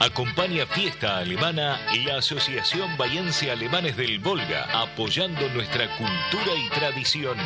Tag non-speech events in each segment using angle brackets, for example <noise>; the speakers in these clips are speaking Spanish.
Acompaña Fiesta Alemana la Asociación Bayense Alemanes del Volga, apoyando nuestra cultura y tradición.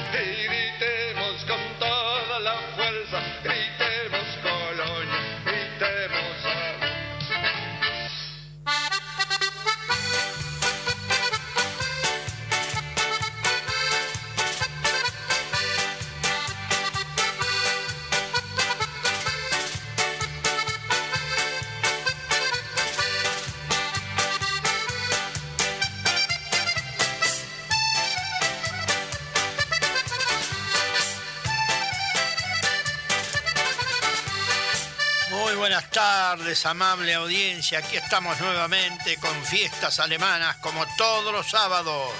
Amable audiencia. Aquí estamos nuevamente con fiestas alemanas como todos los sábados.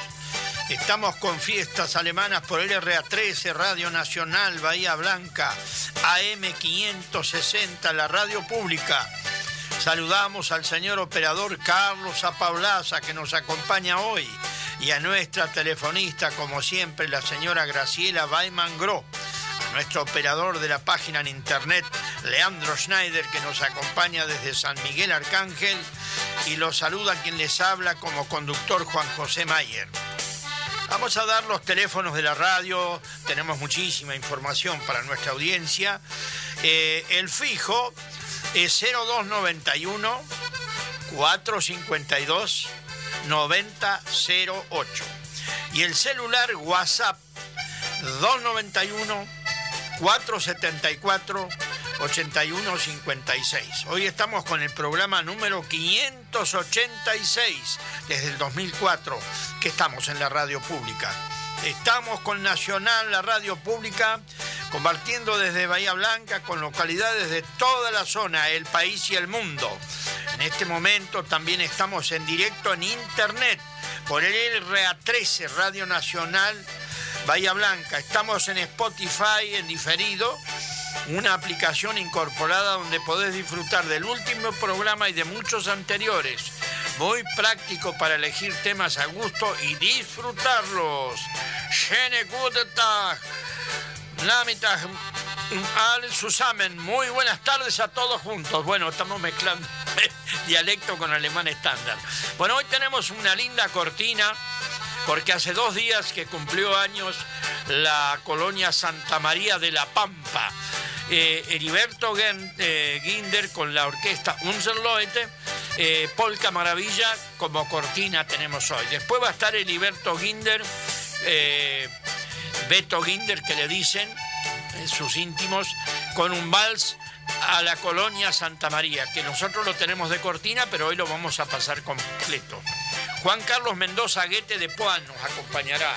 Estamos con fiestas alemanas por el RA13, Radio Nacional Bahía Blanca, AM560, la radio pública. Saludamos al señor operador Carlos Apaulaza que nos acompaña hoy y a nuestra telefonista, como siempre, la señora Graciela Weiman Gro, a nuestro operador de la página en internet Leandro Schneider, que nos acompaña desde San Miguel Arcángel, y lo saluda quien les habla como conductor Juan José Mayer. Vamos a dar los teléfonos de la radio, tenemos muchísima información para nuestra audiencia. Eh, el fijo es 0291 452 9008 y el celular WhatsApp 291 474 8156. Hoy estamos con el programa número 586 desde el 2004 que estamos en la radio pública. Estamos con Nacional, la radio pública, compartiendo desde Bahía Blanca con localidades de toda la zona, el país y el mundo. En este momento también estamos en directo en internet por el RA13, Radio Nacional Bahía Blanca. Estamos en Spotify en diferido una aplicación incorporada donde podés disfrutar del último programa y de muchos anteriores. Muy práctico para elegir temas a gusto y disfrutarlos. Schöne gute Tag. Al Susamen. Muy buenas tardes a todos juntos. Bueno, estamos mezclando <laughs> dialecto con alemán estándar. Bueno, hoy tenemos una linda cortina porque hace dos días que cumplió años la colonia Santa María de la Pampa eh, Heriberto eh, Ginder con la orquesta Unser Leute, eh, Polka Maravilla como cortina tenemos hoy. Después va a estar Heriberto Ginder, Beto Ginder que le dicen sus íntimos, con un vals a la colonia Santa María, que nosotros lo tenemos de cortina, pero hoy lo vamos a pasar completo. Juan Carlos Mendoza Guete de Puan nos acompañará.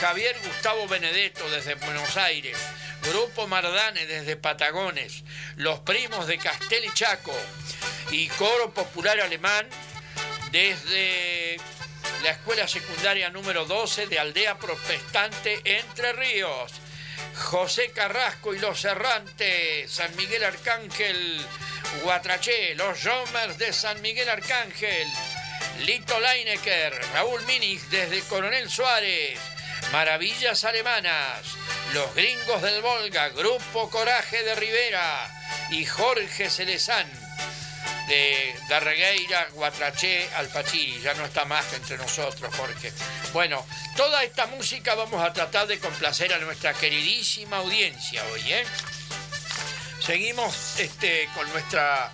Javier Gustavo Benedetto desde Buenos Aires. Grupo Mardane desde Patagones, Los Primos de Castel y Chaco y Coro Popular Alemán desde la Escuela Secundaria número 12 de Aldea Protestante Entre Ríos. José Carrasco y los Errantes, San Miguel Arcángel, Guatraché, los Jomers de San Miguel Arcángel, Lito Leinecker, Raúl Minix desde Coronel Suárez, Maravillas Alemanas, Los Gringos del Volga, Grupo Coraje de Rivera y Jorge Celezán de Darregueira, Guatraché, Alpachiri. Ya no está más entre nosotros, Jorge. Bueno, toda esta música vamos a tratar de complacer a nuestra queridísima audiencia hoy, ¿eh? Seguimos este, con nuestra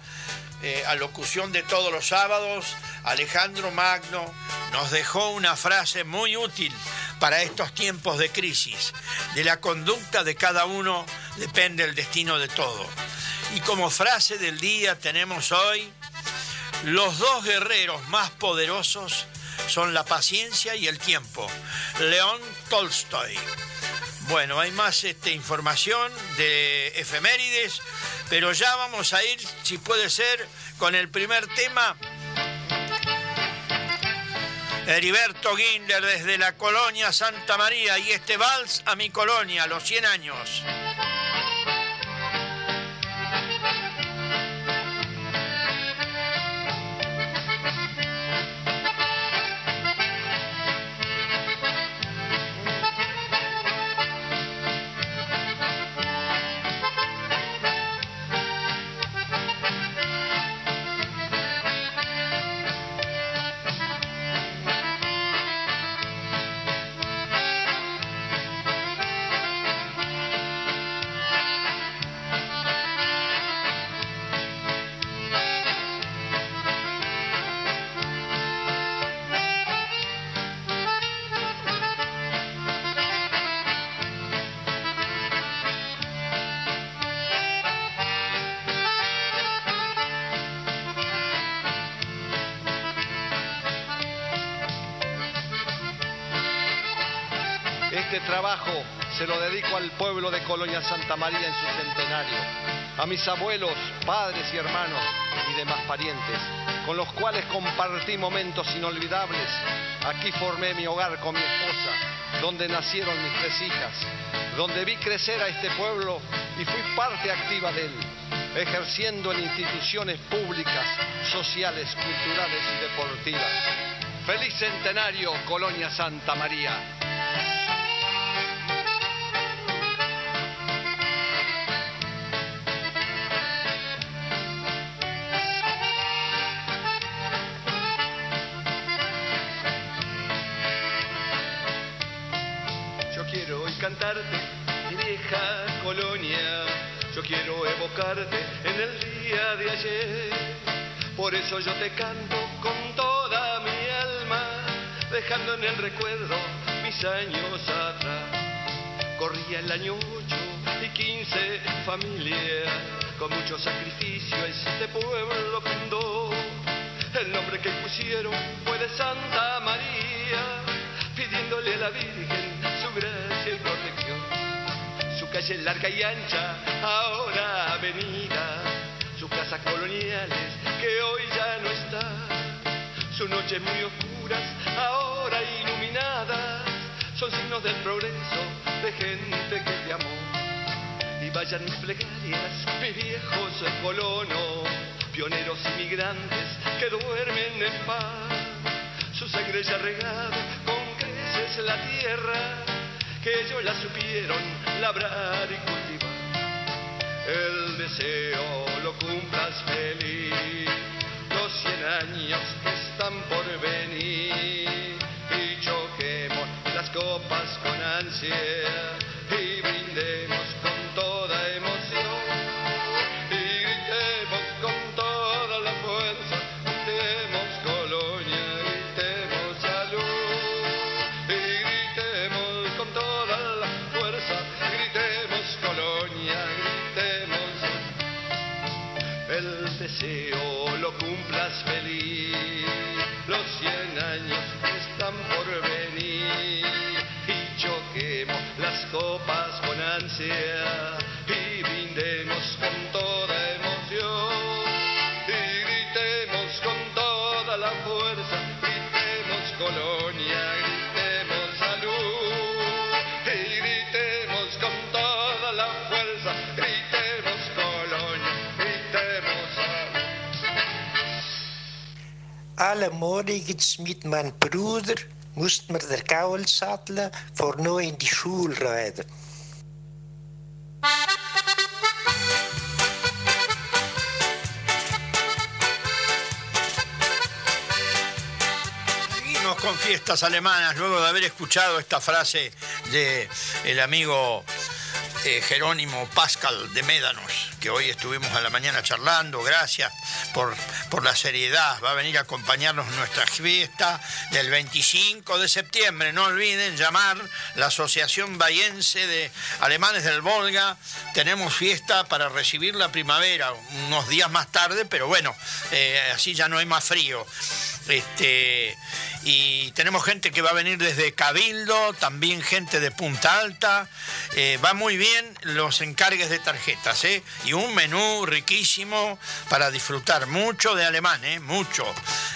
eh, alocución de todos los sábados. Alejandro Magno nos dejó una frase muy útil para estos tiempos de crisis. De la conducta de cada uno depende el destino de todo. Y como frase del día tenemos hoy, los dos guerreros más poderosos son la paciencia y el tiempo. León Tolstoy. Bueno, hay más este, información de efemérides, pero ya vamos a ir, si puede ser, con el primer tema Heriberto Ginder desde la colonia Santa María y este vals a mi colonia, los 100 años. Este trabajo se lo dedico al pueblo de Colonia Santa María en su centenario, a mis abuelos, padres y hermanos y demás parientes, con los cuales compartí momentos inolvidables. Aquí formé mi hogar con mi esposa, donde nacieron mis tres hijas, donde vi crecer a este pueblo y fui parte activa de él, ejerciendo en instituciones públicas, sociales, culturales y deportivas. Feliz centenario, Colonia Santa María. Mi vieja colonia. Yo quiero evocarte en el día de ayer. Por eso yo te canto con toda mi alma, dejando en el recuerdo mis años atrás. Corría el año 8 y 15 familia, con mucho sacrificio este pueblo fundó. El nombre que pusieron fue de Santa María, pidiéndole a la Virgen su gracia calle larga y ancha, ahora avenida, sus casas coloniales que hoy ya no están, sus noches muy oscuras, ahora iluminadas, son signos del progreso de gente que te amó. Y vayan mis plegarias, mis viejos colonos, pioneros inmigrantes que duermen en paz, su sangre ya regada con creces la tierra que ellos la supieron labrar y cultivar. El deseo lo cumplas feliz, los cien años están por venir y choquemos las copas con ansia Alle morgens mit meinem Bruder mussten wir der Gaul satteln, vor nur in die reiten. Seguimos con fiestas alemanas luego de haber escuchado esta frase de el amigo eh, Jerónimo Pascal de Médanos, que hoy estuvimos a la mañana charlando. Gracias por, por la seriedad. Va a venir a acompañarnos en nuestra fiesta del 25 de septiembre. No olviden llamar la Asociación Bayense de Alemanes del Volga. Tenemos fiesta para recibir la primavera unos días más tarde, pero bueno, eh, así ya no hay más frío. Este, y tenemos gente que va a venir desde Cabildo, también gente de Punta Alta. Eh, va muy bien los encargues de tarjetas, ¿eh? Y un menú riquísimo para disfrutar. Mucho de alemán, ¿eh? Mucho.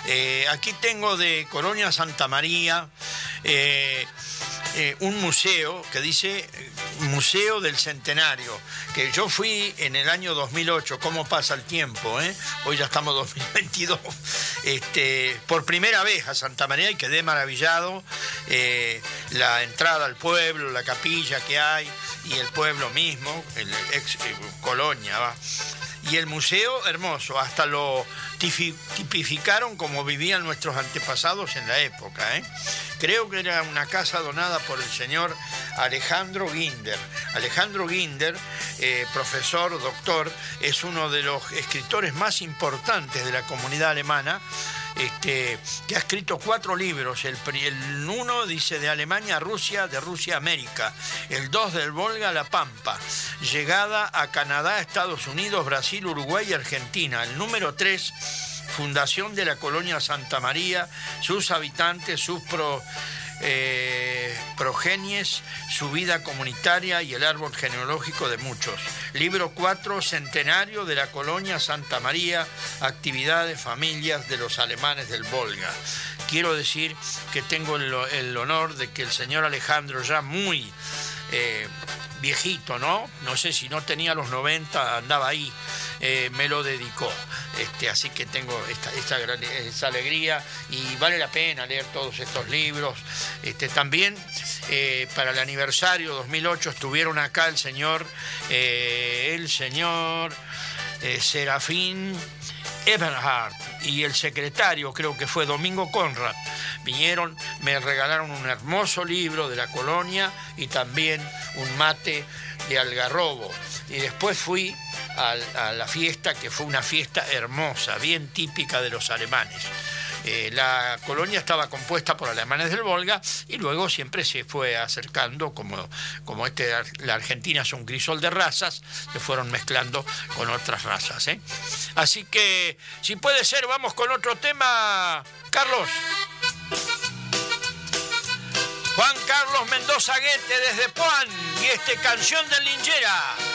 Eh, aquí tengo de Colonia Santa María. Eh, un museo que dice eh, Museo del Centenario, que yo fui en el año 2008, cómo pasa el tiempo, eh? hoy ya estamos 2022, este, por primera vez a Santa María y quedé maravillado, la entrada al pueblo, la capilla que hay y el pueblo mismo, el ex colonia, ¿va? Y el museo hermoso, hasta lo tipificaron como vivían nuestros antepasados en la época. ¿eh? Creo que era una casa donada por el señor Alejandro Ginder. Alejandro Ginder, eh, profesor, doctor, es uno de los escritores más importantes de la comunidad alemana. Este, que ha escrito cuatro libros. El, el uno dice de Alemania a Rusia, de Rusia a América. El dos del Volga a la Pampa. Llegada a Canadá, Estados Unidos, Brasil, Uruguay y Argentina. El número tres, fundación de la colonia Santa María, sus habitantes, sus pro- eh, Progenies, su vida comunitaria y el árbol genealógico de muchos. Libro 4, Centenario de la Colonia Santa María, actividades, familias de los alemanes del Volga. Quiero decir que tengo el, honor de que el señor Alejandro, ya muy eh, viejito, ¿no? No sé si no tenía los 90, andaba ahí, eh, me lo dedicó. Este, así que tengo esta, esta, alegría y vale la pena leer todos estos libros. Este, también eh, para el aniversario 2008 estuvieron acá el señor, eh, el señor Serafín Eberhardt y el secretario, creo que fue Domingo Conrad, vinieron, me regalaron un hermoso libro de la colonia y también un mate de algarrobo. Y después fui a, la fiesta, que fue una fiesta hermosa, bien típica de los alemanes. Eh, la colonia estaba compuesta por alemanes del Volga y luego siempre se fue acercando, como, como este, la Argentina es un crisol de razas, se fueron mezclando con otras razas. ¿eh? Así que, si puede ser, vamos con otro tema, Carlos. Juan Carlos Mendoza Guete desde Puan y este canción de Lingera.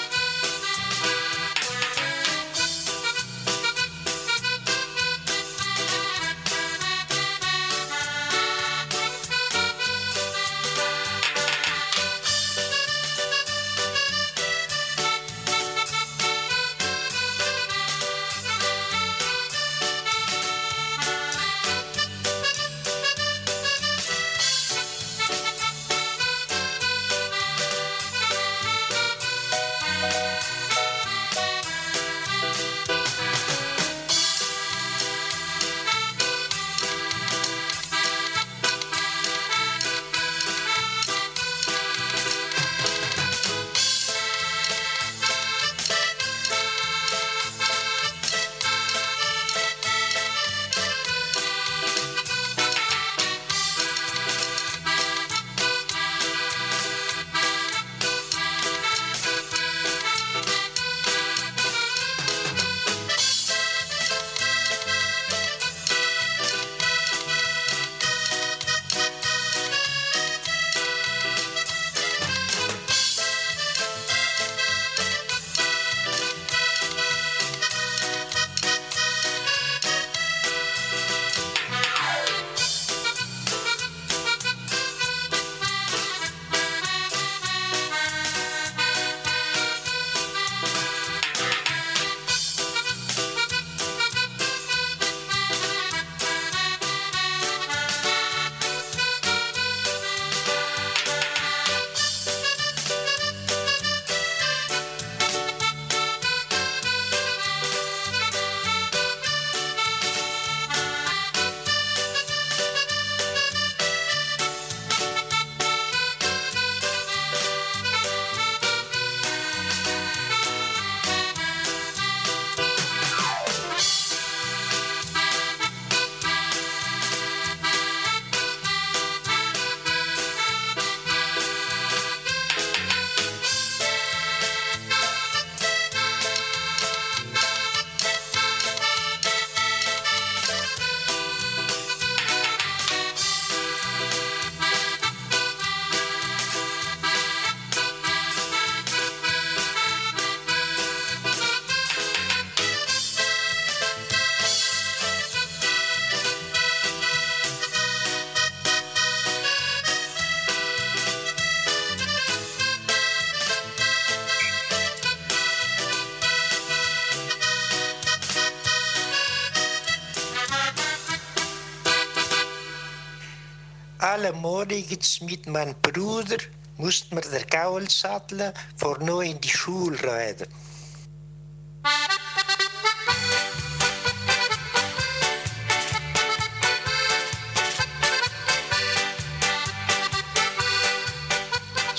Morgens mit meinem Bruder mussten wir der Gaul satteln, vor in die Schule reiten.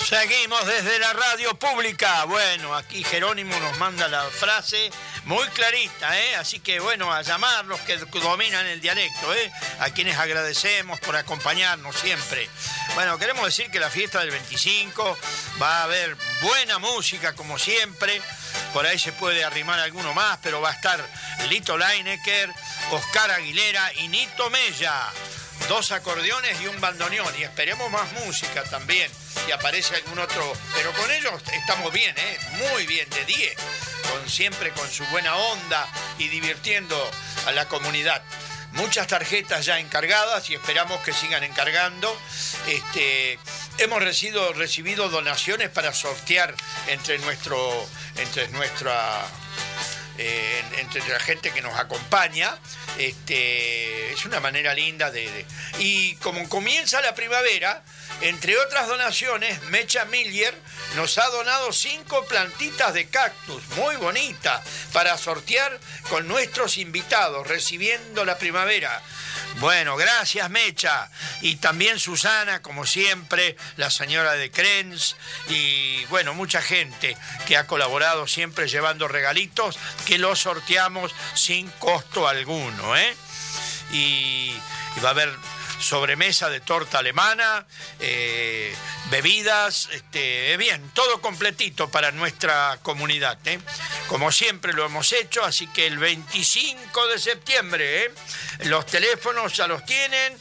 Seguimos desde la radio pública. Bueno, aquí Jerónimo nos manda la frase muy clarita, ¿eh? Así que bueno, a llamar los que dominan el dialecto, ¿eh? A quienes agradecemos por acompañarnos siempre. Bueno, queremos decir que la fiesta del 25 va a haber buena música como siempre. Por ahí se puede arrimar alguno más, pero va a estar Lito Leinecker, Oscar Aguilera y Nito Mella. dos acordeones y un bandoneón. Y esperemos más música también. Si aparece algún otro. Pero con ellos estamos bien, ¿eh? Muy bien, de 10. Con, siempre con su buena onda y divirtiendo a la comunidad muchas tarjetas ya encargadas y esperamos que sigan encargando. Este, hemos recibido, recibido donaciones para sortear entre, nuestro, entre nuestra eh, entre la gente que nos acompaña. Este, es una manera linda de, Y como comienza la primavera, entre otras donaciones, Mecha Millier nos ha donado cinco plantitas de cactus, muy bonitas, para sortear con nuestros invitados, recibiendo la primavera. Bueno, gracias Mecha. Y también Susana, como siempre, la señora de Krenz y bueno, mucha gente que ha colaborado siempre llevando regalitos que los sorteamos sin costo alguno. ¿eh? Y, y va a haber sobremesa de torta alemana, eh, bebidas, este, bien, todo completito para nuestra comunidad. ¿eh? Como siempre lo hemos hecho, así que el 25 de septiembre, ¿eh? los teléfonos ya los tienen,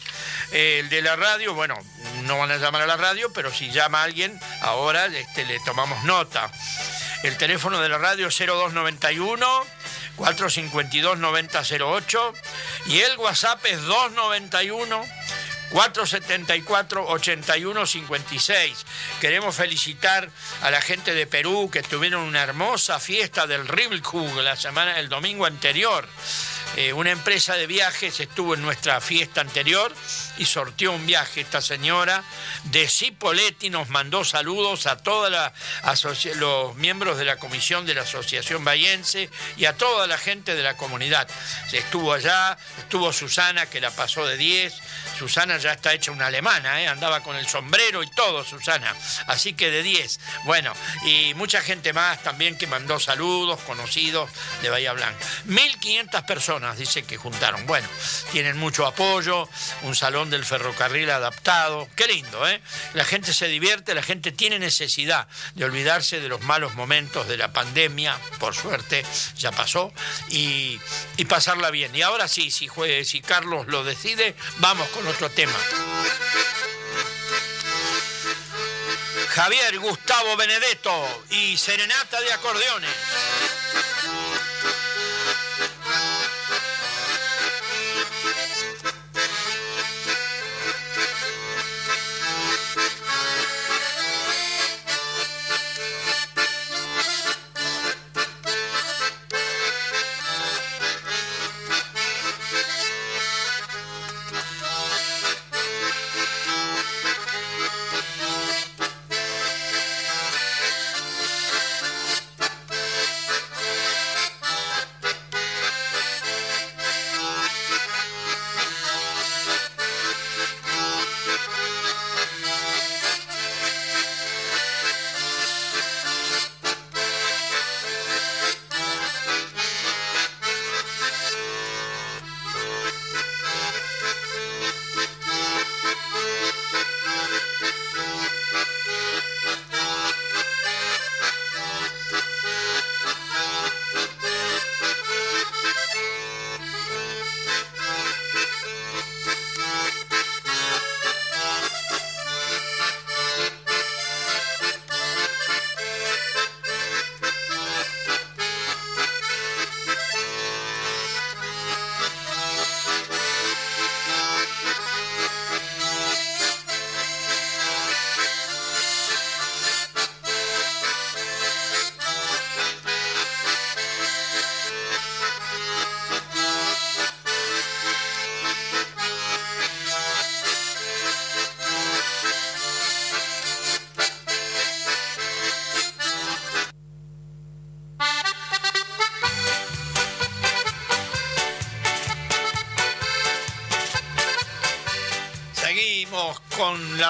el de la radio, bueno, no van a llamar a la radio, pero si llama alguien, ahora este, le tomamos nota. El teléfono de la radio 0291 452 9008 y el WhatsApp es 291 474-8156. Queremos felicitar a la gente de Perú que tuvieron una hermosa fiesta del Ribelkug la semana, el domingo anterior. Eh, una empresa de viajes estuvo en nuestra fiesta anterior y sorteó un viaje. Esta señora de Cipoletti nos mandó saludos a todos los miembros de la comisión de la Asociación Bayense y a toda la gente de la comunidad. Estuvo allá, estuvo Susana que la pasó de 10, Susana ya está hecha una alemana, ¿eh? andaba con el sombrero y todo, Susana. Así que de 10. Bueno, y mucha gente más también que mandó saludos, conocidos de Bahía Blanca. 1.500 personas, dice que juntaron. Bueno, tienen mucho apoyo, un salón del ferrocarril adaptado. Qué lindo, ¿eh? La gente se divierte, la gente tiene necesidad de olvidarse de los malos momentos de la pandemia, por suerte ya pasó, y, pasarla bien. Y ahora sí, si, si Carlos lo decide, vamos con otro tema. Javier Gustavo Benedetto y Serenata de Acordeones.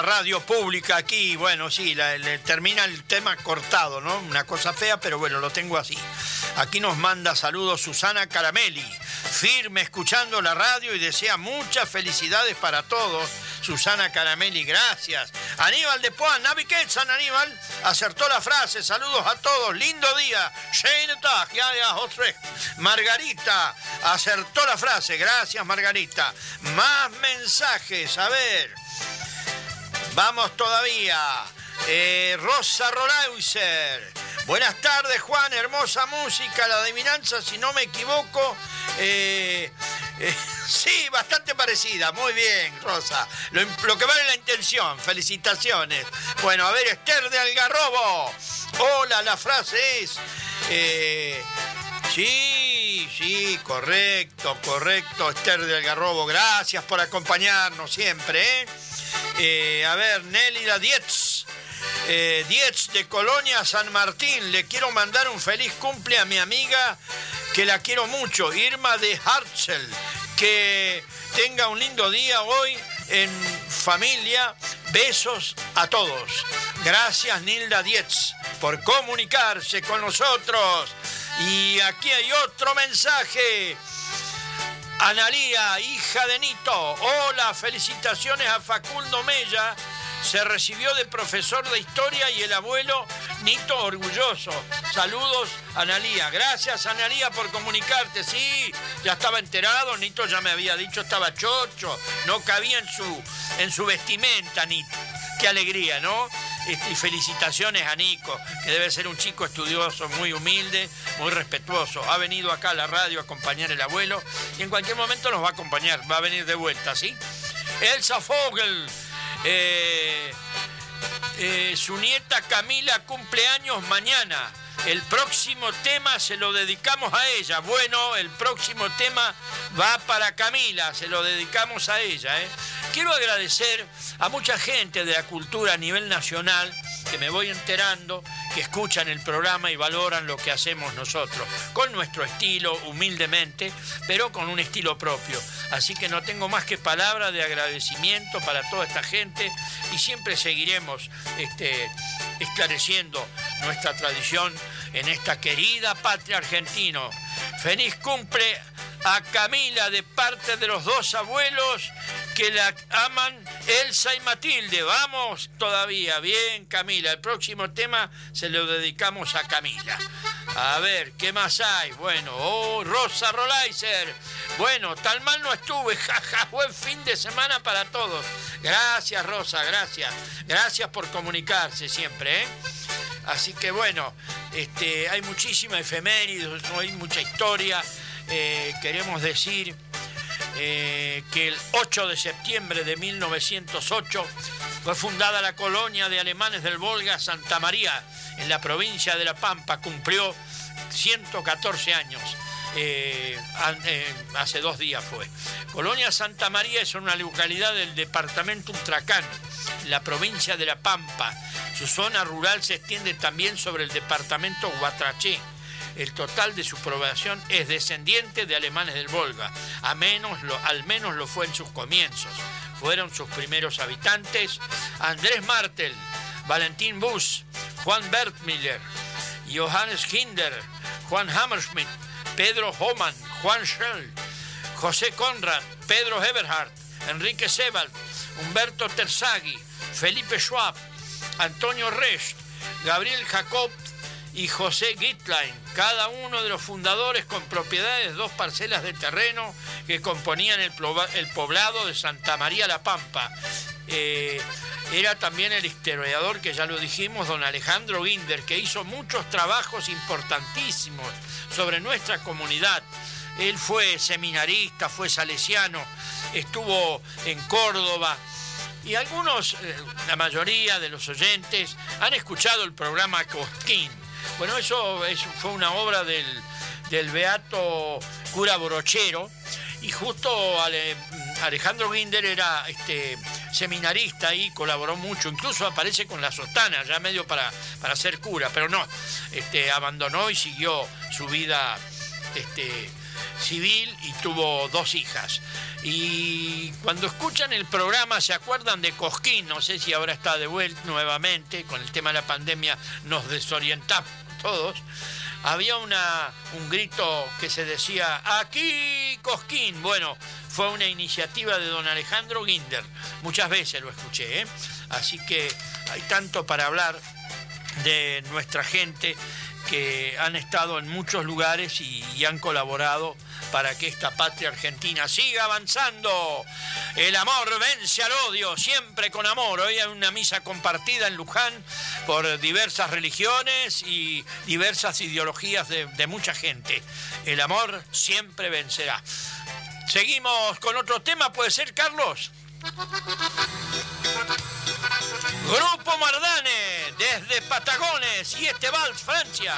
La radio pública aquí, bueno, sí, termina el tema cortado, ¿no? Una cosa fea, pero bueno, lo tengo así. Aquí nos manda saludos Susana Caramelli, firme escuchando la radio y desea muchas felicidades para todos. Susana Caramelli, gracias. Aníbal de Poan, Naviquet San Aníbal, acertó la frase. Saludos a todos, lindo día. Margarita, acertó la frase. Gracias, Margarita. Más mensajes, a ver. Vamos todavía. Eh, Rosa Rolauser. Buenas tardes, Juan. Hermosa música. La adivinanza, si no me equivoco. Eh, eh, <laughs> sí, bastante parecida. Muy bien, Rosa. Lo, que vale la intención. Felicitaciones. Bueno, a ver, Esther de Algarrobo. Hola, la frase es. Sí, sí, correcto, correcto, Esther de Algarrobo. Gracias por acompañarnos siempre. a ver, Nelly Dietz eh, Diez de Colonia San Martín. Le quiero mandar un feliz cumple a mi amiga que la quiero mucho, Irma de Hartzell. Que tenga un lindo día hoy en familia. Besos a todos. Gracias Nilda Dietz por comunicarse con nosotros. Y aquí hay otro mensaje. Analía, hija de Nito. Hola, felicitaciones a Facundo Mella se recibió de profesor de historia y el abuelo Nito orgulloso. Saludos, Analía. Gracias, Analía, por comunicarte. Sí, ya estaba enterado, Nito ya me había dicho, estaba chocho, no cabía en su, en su vestimenta, Nito. Qué alegría, ¿no? Este, y felicitaciones a Nico, que debe ser un chico estudioso, muy humilde, muy respetuoso. Ha venido acá a la radio a acompañar el abuelo y en cualquier momento nos va a acompañar, va a venir de vuelta, ¿sí? Elsa Fogel eh, eh, su nieta Camila cumple años mañana. El próximo tema se lo dedicamos a ella. Bueno, el próximo tema va para Camila, se lo dedicamos a ella. ¿eh? Quiero agradecer a mucha gente de la cultura a nivel nacional que me voy enterando, que escuchan el programa y valoran lo que hacemos nosotros, con nuestro estilo, humildemente, pero con un estilo propio. Así que no tengo más que palabras de agradecimiento para toda esta gente y siempre seguiremos este, esclareciendo nuestra tradición en esta querida patria argentino. Feliz cumple a Camila de parte de los dos abuelos que la aman Elsa y Matilde. Vamos todavía, bien Camila. El próximo tema se lo dedicamos a Camila. A ver, ¿qué más hay? Bueno, oh, Rosa Rolaiser. Bueno, tal mal no estuve, <laughs> jaja, buen fin de semana para todos. Gracias Rosa, gracias. Gracias por comunicarse siempre, ¿eh? Así que bueno, este, hay muchísima efemérides, hay mucha historia. Eh, queremos decir eh, que el 8 de septiembre de 1908 fue fundada la colonia de alemanes del Volga Santa María en la provincia de La Pampa. Cumplió 114 años. Eh, hace dos días fue. Colonia Santa María es una localidad del departamento Ultracán, la provincia de La Pampa. Su zona rural se extiende también sobre el departamento Guatraché el total de su población es descendiente de alemanes del Volga, al menos lo fue en sus comienzos. Fueron sus primeros habitantes Andrés Martel, Valentín Busch, Juan Bertmiller, Johannes Hinder, Juan Hammerschmidt, Pedro Homan, Juan Schell, José Conrad, Pedro Eberhardt, Enrique Sebald, Humberto Terzaghi, Felipe Schwab, Antonio Resch, Gabriel Jacob y José Gitlein, cada uno de los fundadores con propiedades de dos parcelas de terreno que componían el, poblado de Santa María la Pampa. Eh, era también el historiador que ya lo dijimos, don Alejandro Ginder, que hizo muchos trabajos importantísimos sobre nuestra comunidad. Él fue seminarista, fue salesiano, estuvo en Córdoba, y algunos, eh, la mayoría de los oyentes, han escuchado el programa Cosquín. Bueno, eso, fue una obra del, beato cura Borochero y justo Alejandro Ginder era este, seminarista y colaboró mucho, incluso aparece con la sotana, ya medio para, para ser cura, pero no, este, abandonó y siguió su vida este, civil y tuvo dos hijas. Y cuando escuchan el programa se acuerdan de Cosquín, no sé si ahora está de vuelta nuevamente, con el tema de la pandemia nos desorientamos todos. Había una, un grito que se decía, aquí Cosquín. Bueno, fue una iniciativa de don Alejandro Ginder. Muchas veces lo escuché, ¿eh? así que hay tanto para hablar de nuestra gente que han estado en muchos lugares y, han colaborado para que esta patria argentina siga avanzando. El amor vence al odio, siempre con amor. Hoy hay una misa compartida en Luján por diversas religiones y diversas ideologías de, de mucha gente. El amor siempre vencerá. Seguimos con otro tema, ¿puede ser, Carlos? Grupo Mardane, desde Patagones y este vals, Francia.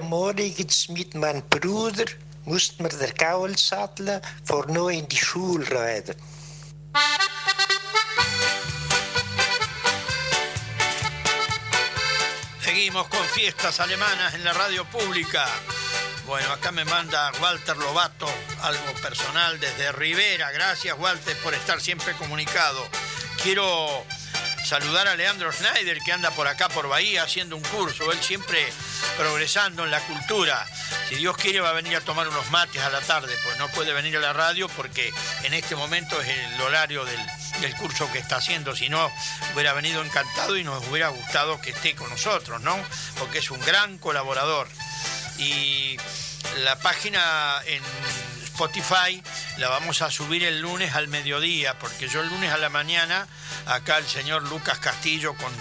Morgens mit meinem Bruder mussten wir der Gaul satteln, vor nur in die. Seguimos con fiestas alemanas en la radio pública. Bueno, acá me manda Walter Lobato algo personal desde Rivera. Gracias, Walter, por estar siempre comunicado. Quiero saludar a Leandro Schneider, que anda por acá, por Bahía, haciendo un curso. Él siempre progresando en la cultura. Si Dios quiere va a venir a tomar unos mates a la tarde, pues no puede venir a la radio porque en este momento es el horario del, curso que está haciendo, si no hubiera venido encantado y nos hubiera gustado que esté con nosotros, ¿no? Porque es un gran colaborador. Y la página en Spotify la vamos a subir el lunes al mediodía, porque yo el lunes a la mañana, acá el señor Lucas Castillo con,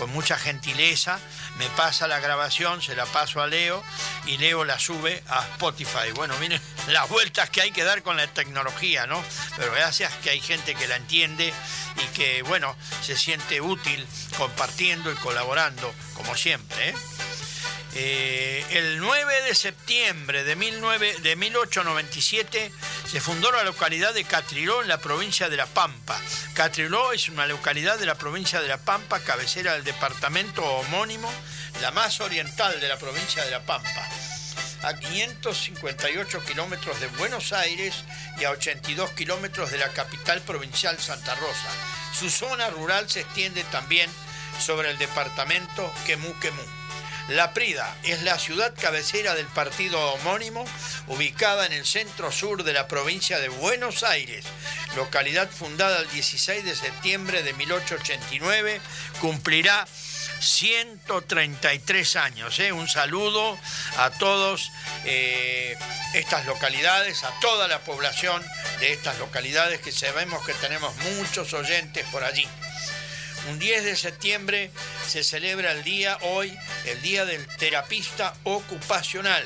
con mucha gentileza me pasa la grabación, se la paso a Leo y Leo la sube a Spotify. Bueno, miren <laughs> las vueltas que hay que dar con la tecnología, ¿no? Pero gracias que hay gente que la entiende y que, bueno, se siente útil compartiendo y colaborando, como siempre, ¿eh? Eh, el 9 de septiembre de, 1897 se fundó la localidad de Catriló en la provincia de La Pampa. Catriló es una localidad de la provincia de La Pampa, cabecera del departamento homónimo, la más oriental de la provincia de La Pampa a 558 kilómetros de Buenos Aires y a 82 kilómetros de la capital provincial Santa Rosa. Su zona rural se extiende también sobre el departamento Quemú Quemú. La Prida es la ciudad cabecera del partido homónimo, ubicada en el centro sur de la provincia de Buenos Aires. localidad fundada el 16 de septiembre de 1889, cumplirá 133 años. ¿eh? Un saludo a todos eh, estas localidades, a toda la población de estas localidades que sabemos que tenemos muchos oyentes por allí. Un 10 de septiembre se celebra el día hoy, el Día del Terapista Ocupacional.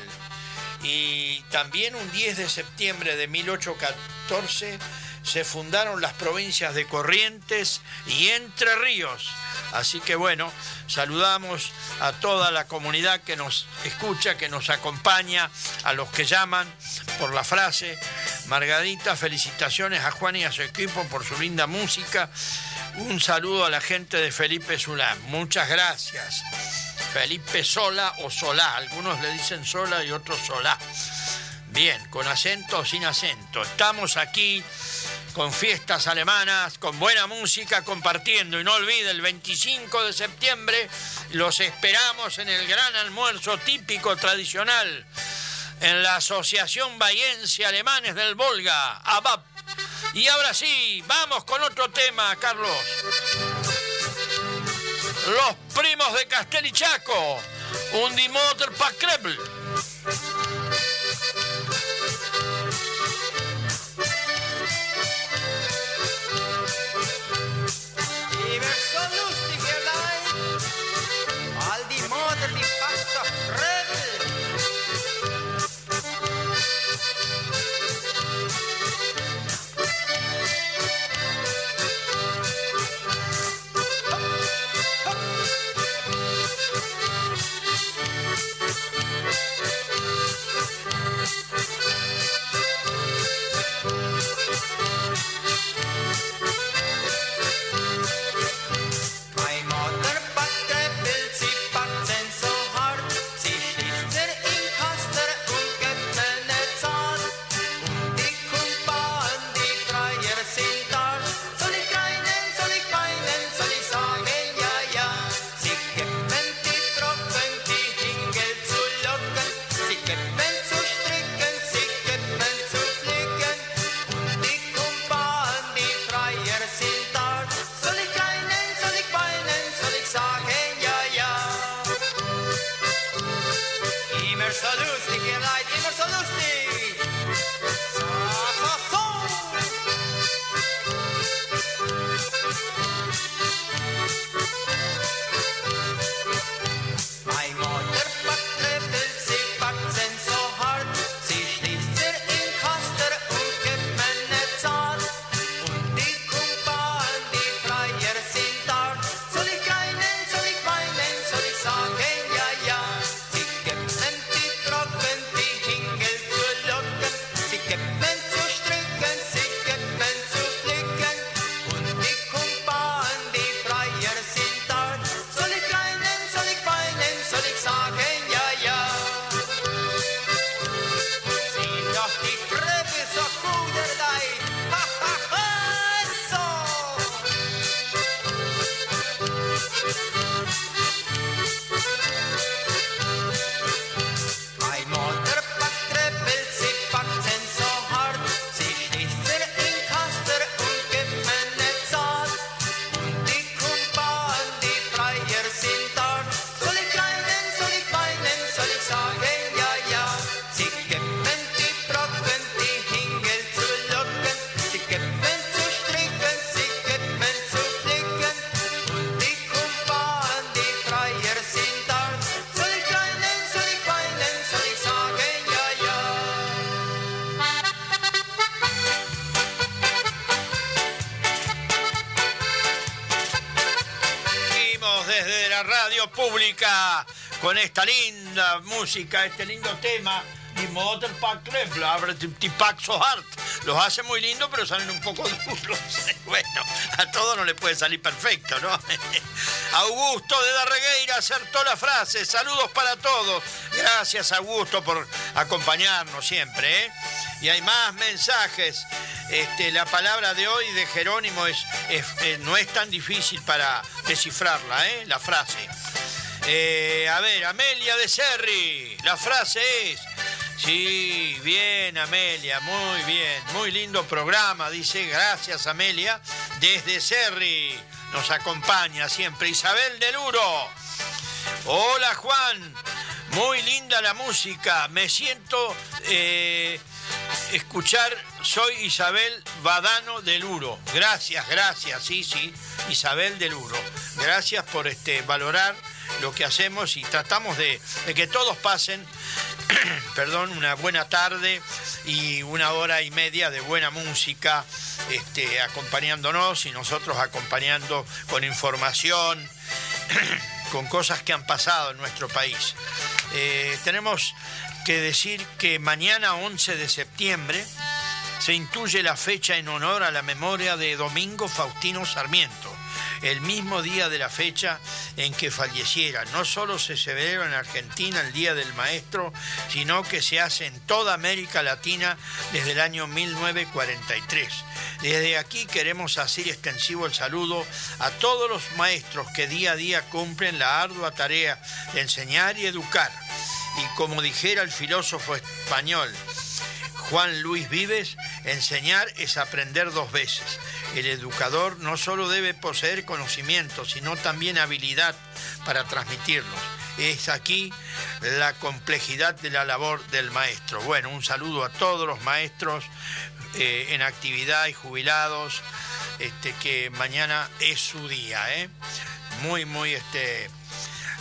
Y también un 10 de septiembre de 1814 se fundaron las provincias de Corrientes y Entre Ríos. Así que bueno, saludamos a toda la comunidad que nos escucha, que nos acompaña, a los que llaman por la frase. Margarita, felicitaciones a Juan y a su equipo por su linda música. Un saludo a la gente de Felipe Zulán. Muchas gracias. Felipe Sola o Solá. Algunos le dicen Sola y otros Solá. Bien, con acento o sin acento. Estamos aquí con fiestas alemanas, con buena música, compartiendo. Y no olvide, el 25 de septiembre los esperamos en el gran almuerzo típico tradicional en la Asociación Bayense Alemanes del Volga, ABAP. Y ahora sí, vamos con otro tema, Carlos. Los primos de Castel y Chaco, un Dimoter con esta linda música, este lindo tema. Y Motor Pack Tipac So Hard. Los hace muy lindo, pero salen un poco <laughs> duros. Bueno, a todo no le puede salir perfecto, ¿no? <laughs> Augusto de Darregueira acertó la frase. Saludos para todos. Gracias, Augusto, por acompañarnos siempre, ¿eh? Y hay más mensajes. Este, la palabra de hoy de Jerónimo es, eh, no es tan difícil para descifrarla, ¿eh? La frase. Eh, a ver, Amelia de Serri, la frase es, Sí, bien Amelia, muy bien, muy lindo programa, dice, gracias Amelia, desde Cerri nos acompaña siempre Isabel del Uro. Hola Juan, muy linda la música, me siento eh, escuchar, soy Isabel Badano del Uro. Gracias, gracias, sí, sí, Isabel del Uro. Gracias por este, valorar lo que hacemos y tratamos de, que todos pasen, <clears throat> perdón, una buena tarde y una hora y media de buena música este, acompañándonos y nosotros acompañando con información, <clears throat> con cosas que han pasado en nuestro país. Eh, tenemos que decir que mañana 11 de septiembre se intuye la fecha en honor a la memoria de Domingo Faustino Sarmiento el mismo día de la fecha en que falleciera. No solo se celebra en Argentina el Día del Maestro, sino que se hace en toda América Latina desde el año 1943. Desde aquí queremos hacer extensivo el saludo a todos los maestros que día a día cumplen la ardua tarea de enseñar y educar. Y como dijera el filósofo español, Juan Luis Vives, enseñar es aprender dos veces. El educador no solo debe poseer conocimiento, sino también habilidad para transmitirlos. Es aquí la complejidad de la labor del maestro. Bueno, un saludo a todos los maestros eh, en actividad y jubilados, este, que mañana es su día. ¿eh? Muy, muy este,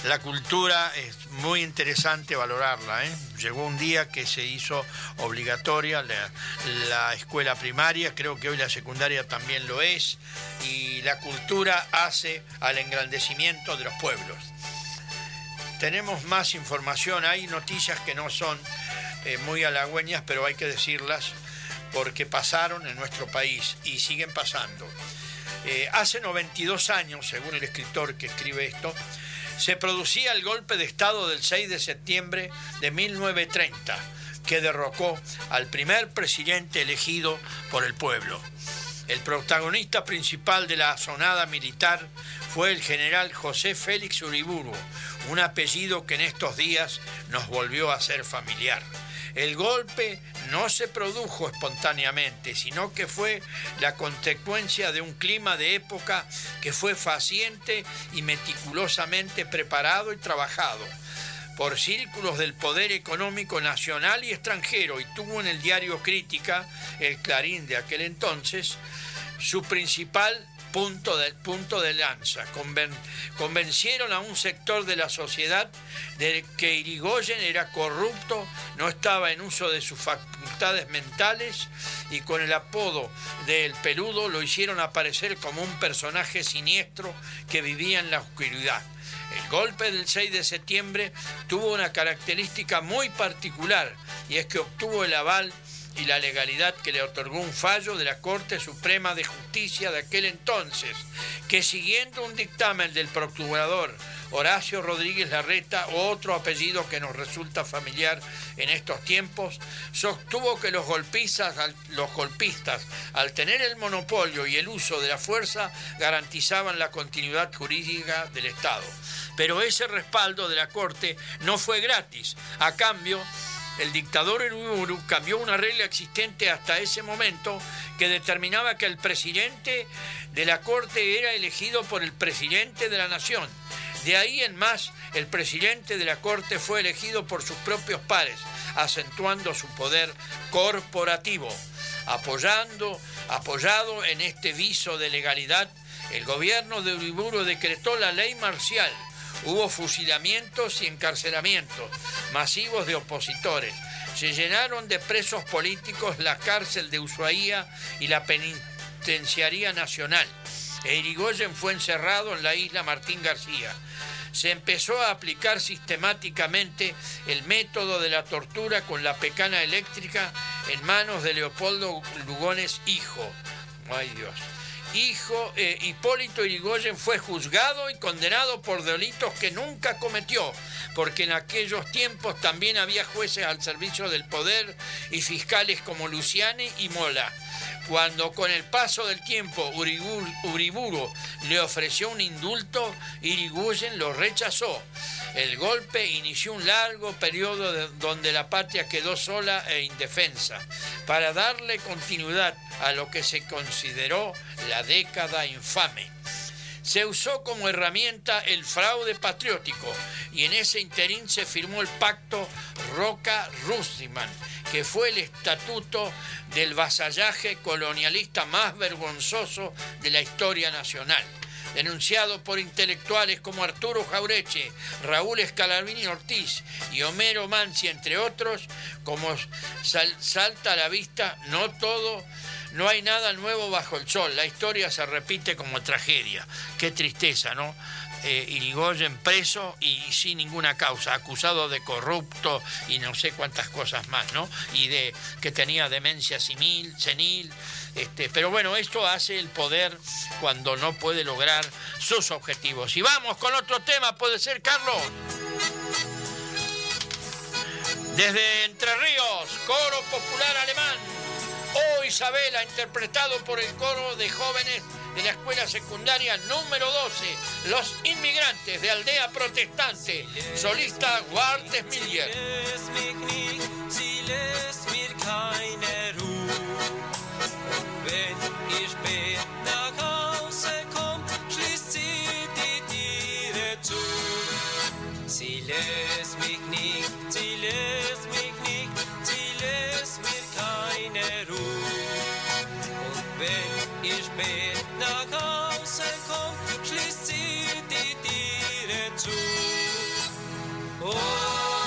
la cultura es muy interesante valorarla. ¿eh? Llegó un día que se hizo obligatoria la, escuela primaria, creo que hoy la secundaria también lo es, y la cultura hace al engrandecimiento de los pueblos. Tenemos más información, hay noticias que no son eh, muy halagüeñas, pero hay que decirlas porque pasaron en nuestro país y siguen pasando. Eh, hace 92 años, según el escritor que escribe esto, se producía el golpe de Estado del 6 de septiembre de 1930, que derrocó al primer presidente elegido por el pueblo. El protagonista principal de la sonada militar fue el general José Félix Uriburu, un apellido que en estos días nos volvió a ser familiar. El golpe no se produjo espontáneamente, sino que fue la consecuencia de un clima de época que fue faciente y meticulosamente preparado y trabajado por círculos del poder económico nacional y extranjero. Y tuvo en el diario Crítica, el Clarín de aquel entonces, su principal punto de, punto de lanza. convencieron a un sector de la sociedad de que Irigoyen era corrupto, no estaba en uso de sus facultades mentales y con el apodo del peludo lo hicieron aparecer como un personaje siniestro que vivía en la oscuridad. El golpe del 6 de septiembre tuvo una característica muy particular y es que obtuvo el aval y la legalidad que le otorgó un fallo de la Corte Suprema de Justicia de aquel entonces, que siguiendo un dictamen del procurador Horacio Rodríguez Larreta, otro apellido que nos resulta familiar en estos tiempos, sostuvo que los golpistas, los golpistas, al tener el monopolio y el uso de la fuerza, garantizaban la continuidad jurídica del Estado. Pero ese respaldo de la Corte no fue gratis. A cambio, el dictador Uriburu cambió una regla existente hasta ese momento que determinaba que el presidente de la Corte era elegido por el presidente de la Nación. De ahí en más, el presidente de la Corte fue elegido por sus propios pares, acentuando su poder corporativo. Apoyando, apoyado en este viso de legalidad, el gobierno de Uriburu decretó la ley marcial Hubo fusilamientos y encarcelamientos masivos de opositores. Se llenaron de presos políticos la cárcel de Ushuaía y la penitenciaría nacional. E Irigoyen fue encerrado en la isla Martín García. Se empezó a aplicar sistemáticamente el método de la tortura con la pecana eléctrica en manos de Leopoldo Lugones, hijo. Ay Dios hijo eh, Hipólito Irigoyen fue juzgado y condenado por delitos que nunca cometió, porque en aquellos tiempos también había jueces al servicio del poder y fiscales como Luciani y Mola. Cuando con el paso del tiempo Uriburu le ofreció un indulto, Irigoyen lo rechazó. El golpe inició un largo periodo donde la patria quedó sola e indefensa para darle continuidad a lo que se consideró la década infame se usó como herramienta el fraude patriótico y en ese interín se firmó el pacto Roca-Rustiman, que fue el estatuto del vasallaje colonialista más vergonzoso de la historia nacional. Denunciado por intelectuales como Arturo Jaureche, Raúl Escalabrini Ortiz y Homero Mansi, entre otros, como salta a la vista, no todo no hay nada nuevo bajo el sol, la historia se repite como tragedia. Qué tristeza, ¿no? Eh, Irigoyen preso y sin ninguna causa, acusado de corrupto y no sé cuántas cosas más, ¿no? Y de que tenía demencia senil, senil este, pero bueno, esto hace el poder cuando no puede lograr sus objetivos. Y vamos con otro tema, puede ser, Carlos. Desde Entre Ríos, coro popular alemán. Oh Isabela, interpretado por el coro de jóvenes de la escuela secundaria número 12, Los Inmigrantes de Aldea Protestante, solista Guartes Miller. ihr spät nach Hause kommt, schließt sie die Tiere zu. Oh.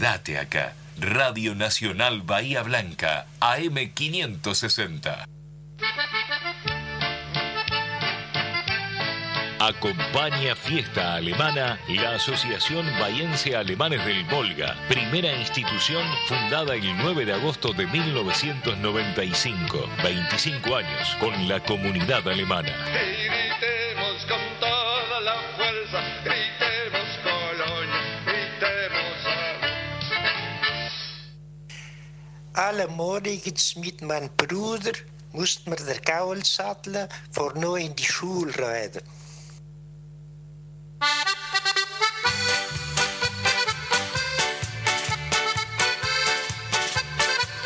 Quédate acá. Radio Nacional Bahía Blanca, AM560. Acompaña Fiesta Alemana la Asociación Bahiense Alemanes del Volga, primera institución fundada el 9 de agosto de 1995, 25 años con la comunidad alemana. Alle morgens mit mijn broeder moest me de kouwel satteln voor no in die Schule rijden.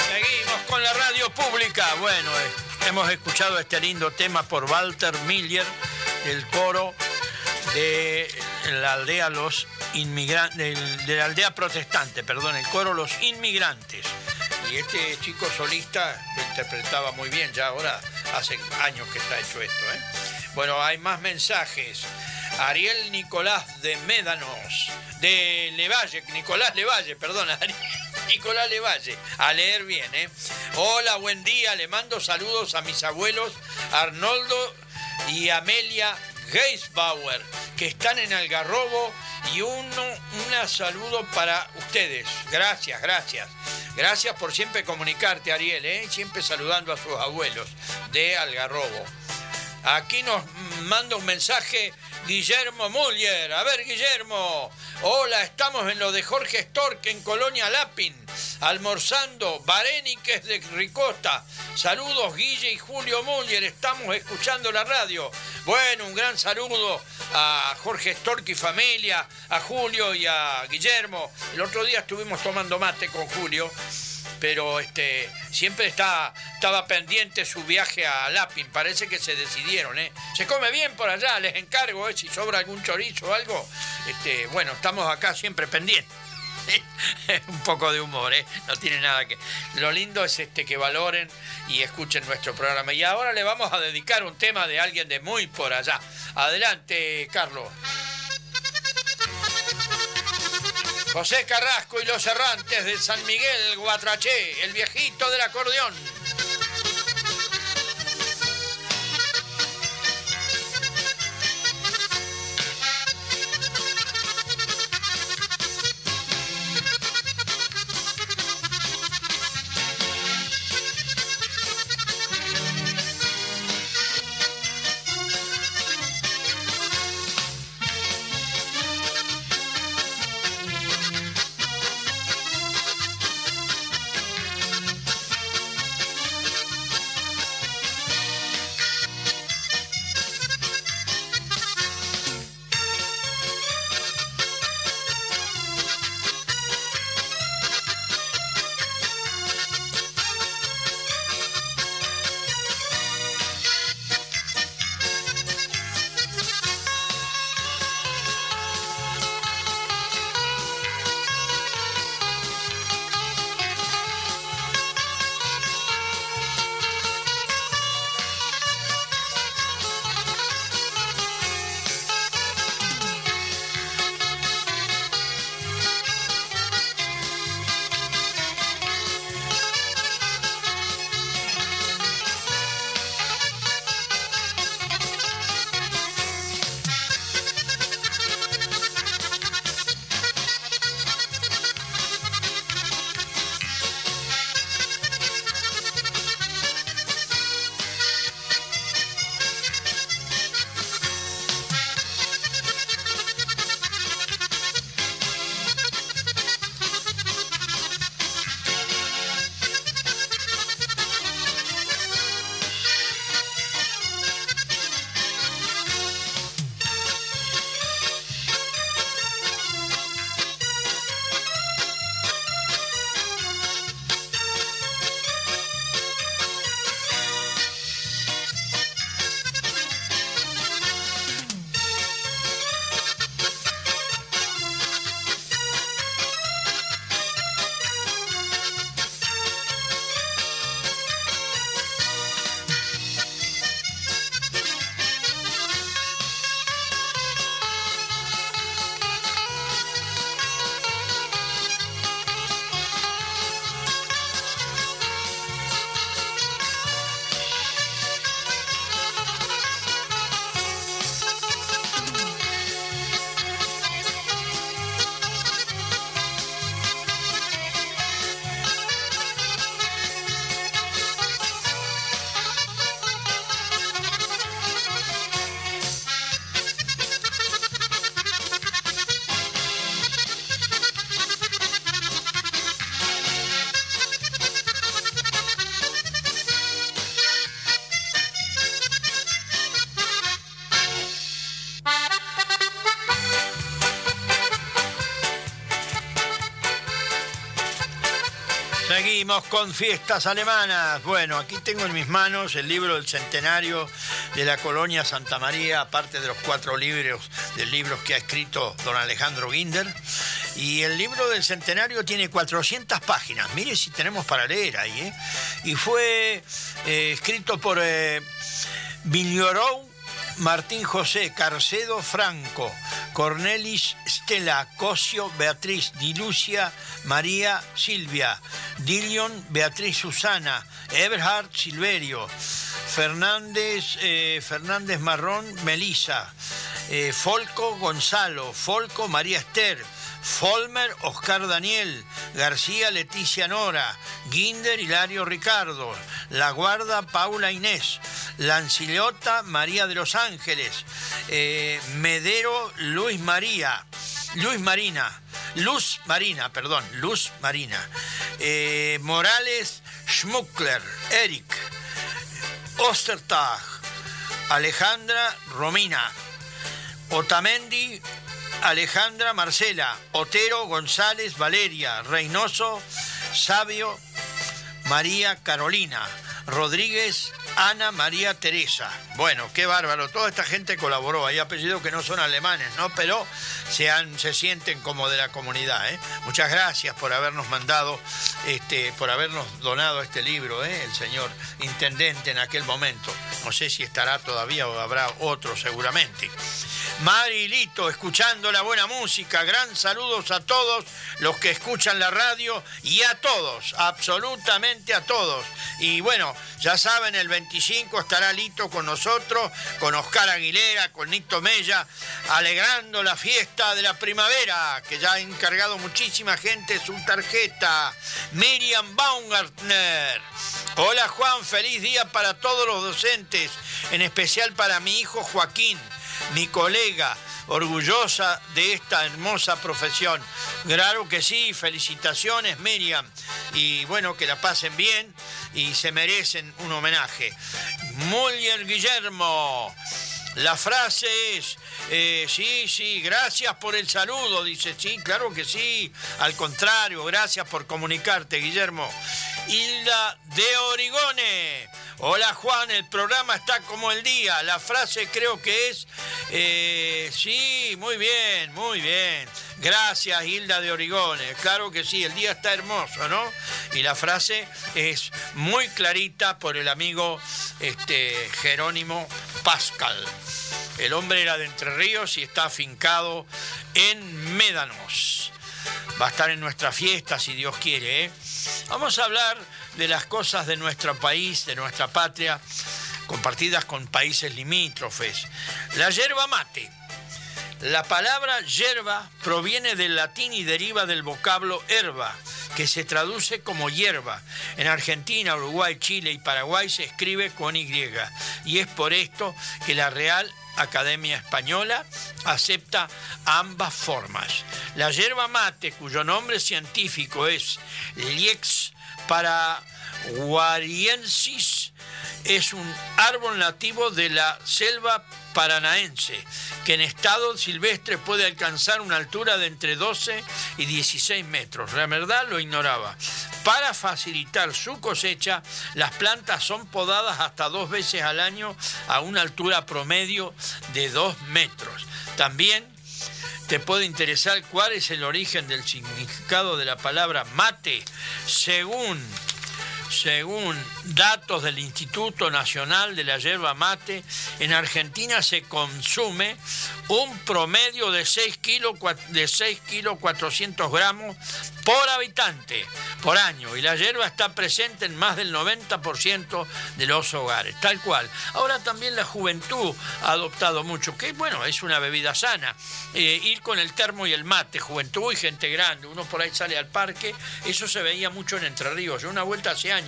Seguimos con la radio pública. Bueno, eh, hemos escuchado este lindo tema por Walter Miller, el coro de la aldea Los Inmigrantes, de la aldea protestante, perdón, el coro Los Inmigrantes Y este chico solista lo interpretaba muy bien, ya ahora hace años que está hecho esto. ¿eh? Bueno, hay más mensajes. Ariel Nicolás de Médanos, de Levalle, Nicolás Levalle, perdón, <laughs> Nicolás Levalle, a leer bien, ¿eh? Hola, buen día, le mando saludos a mis abuelos Arnoldo y Amelia Geisbauer, que están en Algarrobo, y uno, un saludo para ustedes. Gracias, gracias. Gracias por siempre comunicarte, Ariel, ¿eh? siempre saludando a sus abuelos de Algarrobo. Aquí nos manda un mensaje Guillermo Muller. A ver, Guillermo. Hola, estamos en lo de Jorge Stork en Colonia Lapin, almorzando, Baréniques de Ricota. Saludos, Guille y Julio Muller. Estamos escuchando la radio. Bueno, un gran saludo a Jorge Stork y familia, a Julio y a Guillermo. El otro día estuvimos tomando mate con Julio pero este, siempre está, estaba pendiente su viaje a Lapin. Parece que se decidieron, ¿eh? Se come bien por allá, les encargo, ¿eh? si sobra algún chorizo o algo. Este, bueno, estamos acá siempre pendientes. <laughs> un poco de humor, ¿eh? No tiene nada que. Lo lindo es este que valoren y escuchen nuestro programa. Y ahora le vamos a dedicar un tema de alguien de muy por allá. Adelante, Carlos. José Carrasco y los errantes de San Miguel Guatraché, el viejito del acordeón. Con fiestas alemanas. Bueno, aquí tengo en mis manos el libro del centenario de la colonia Santa María, aparte de los cuatro libros de libros que ha escrito don Alejandro Ginder. Y el libro del centenario tiene 400 páginas. Mire si tenemos para leer ahí. ¿eh? Y fue eh, escrito por eh, Martín José, Carcedo Franco, Cornelis Stella, Cosio Beatriz, Dilucia María Silvia, Dilion Beatriz Susana, Eberhard Silverio, Fernández, eh, Fernández Marrón Melisa, eh, Folco Gonzalo, Folco María Esther, Folmer Oscar Daniel, García Leticia Nora, Guinder Hilario Ricardo, La Guarda Paula Inés, Lancillota María de los Ángeles, eh, Medero Luis María, Luis Marina, Luz Marina, perdón, Luz Marina, eh, Morales Schmuckler, Eric, Ostertag, Alejandra Romina, Otamendi Alejandra Marcela, Otero González Valeria, Reynoso Sabio María Carolina, Rodríguez Ana María Teresa. Bueno, qué bárbaro. Toda esta gente colaboró. Hay apellidos que no son alemanes, ¿no? Pero se, se sienten como de la comunidad. ¿eh? Muchas gracias por habernos mandado, este, por habernos donado este libro, ¿eh? el señor intendente en aquel momento. No sé si estará todavía o habrá otro seguramente. Marilito, escuchando la buena música. Gran saludos a todos los que escuchan la radio y a todos, absolutamente a todos. Y bueno, ya saben, el 25 estará Lito con nosotros, con Oscar Aguilera, con Nito Mella, alegrando la fiesta de la primavera, que ya ha encargado muchísima gente su tarjeta. Miriam Baumgartner. Hola Juan, feliz día para todos los docentes, en especial para mi hijo Joaquín mi colega, orgullosa de esta hermosa profesión. Claro que sí, felicitaciones Miriam. Y bueno, que la pasen bien y se merecen un homenaje. Muller Guillermo. La frase es, eh, sí, sí, gracias por el saludo, dice, sí, claro que sí, al contrario, gracias por comunicarte, Guillermo. Hilda de Origone. Hola Juan, el programa está como el día. La frase creo que es, eh, sí, muy bien, muy bien. Gracias Hilda de Origone. Claro que sí, el día está hermoso, ¿no? Y la frase es muy clarita por el amigo este, Jerónimo Pascal. El hombre era de Entre Ríos y está afincado en Médanos. Va a estar en nuestra fiesta si Dios quiere. ¿eh? Vamos a hablar de las cosas de nuestro país, de nuestra patria, compartidas con países limítrofes. La yerba mate. La palabra yerba proviene del latín y deriva del vocablo herba, que se traduce como hierba. En Argentina, Uruguay, Chile y Paraguay se escribe con Y. Y es por esto que la Real Academia Española acepta ambas formas. La yerba mate, cuyo nombre científico es Liex paraguariensis, es un árbol nativo de la selva paranaense, que en estado silvestre puede alcanzar una altura de entre 12 y 16 metros. La verdad lo ignoraba. Para facilitar su cosecha, las plantas son podadas hasta dos veces al año a una altura promedio de 2 metros. También te puede interesar cuál es el origen del significado de la palabra mate, según según datos del Instituto Nacional de la Yerba Mate, en Argentina se consume un promedio de 6 kilos, de 6 kilos 400 gramos por habitante por año y la hierba está presente en más del 90% de los hogares, tal cual. Ahora también la juventud ha adoptado mucho, que bueno, es una bebida sana. Eh, ir con el termo y el mate, juventud y gente grande, uno por ahí sale al parque, eso se veía mucho en Entre Ríos. Yo una vuelta hace años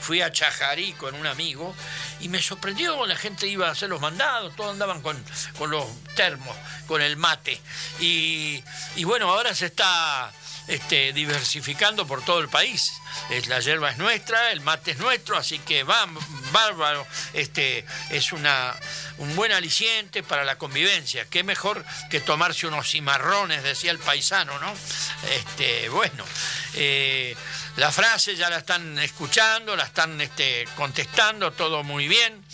fui a Chajarí con un amigo y me sorprendió, la gente iba a hacer los mandados, todos andaban con, con los termos, con el mate. Y, y bueno, ahora se está este, diversificando por todo el país. la hierba es nuestra, el mate es nuestro, así que va, bárbaro, este, es una, un buen aliciente para la convivencia. Qué mejor que tomarse unos cimarrones, decía el paisano, ¿no? Este, bueno, eh, la frase ya la están escuchando, la están este, contestando, todo muy bien.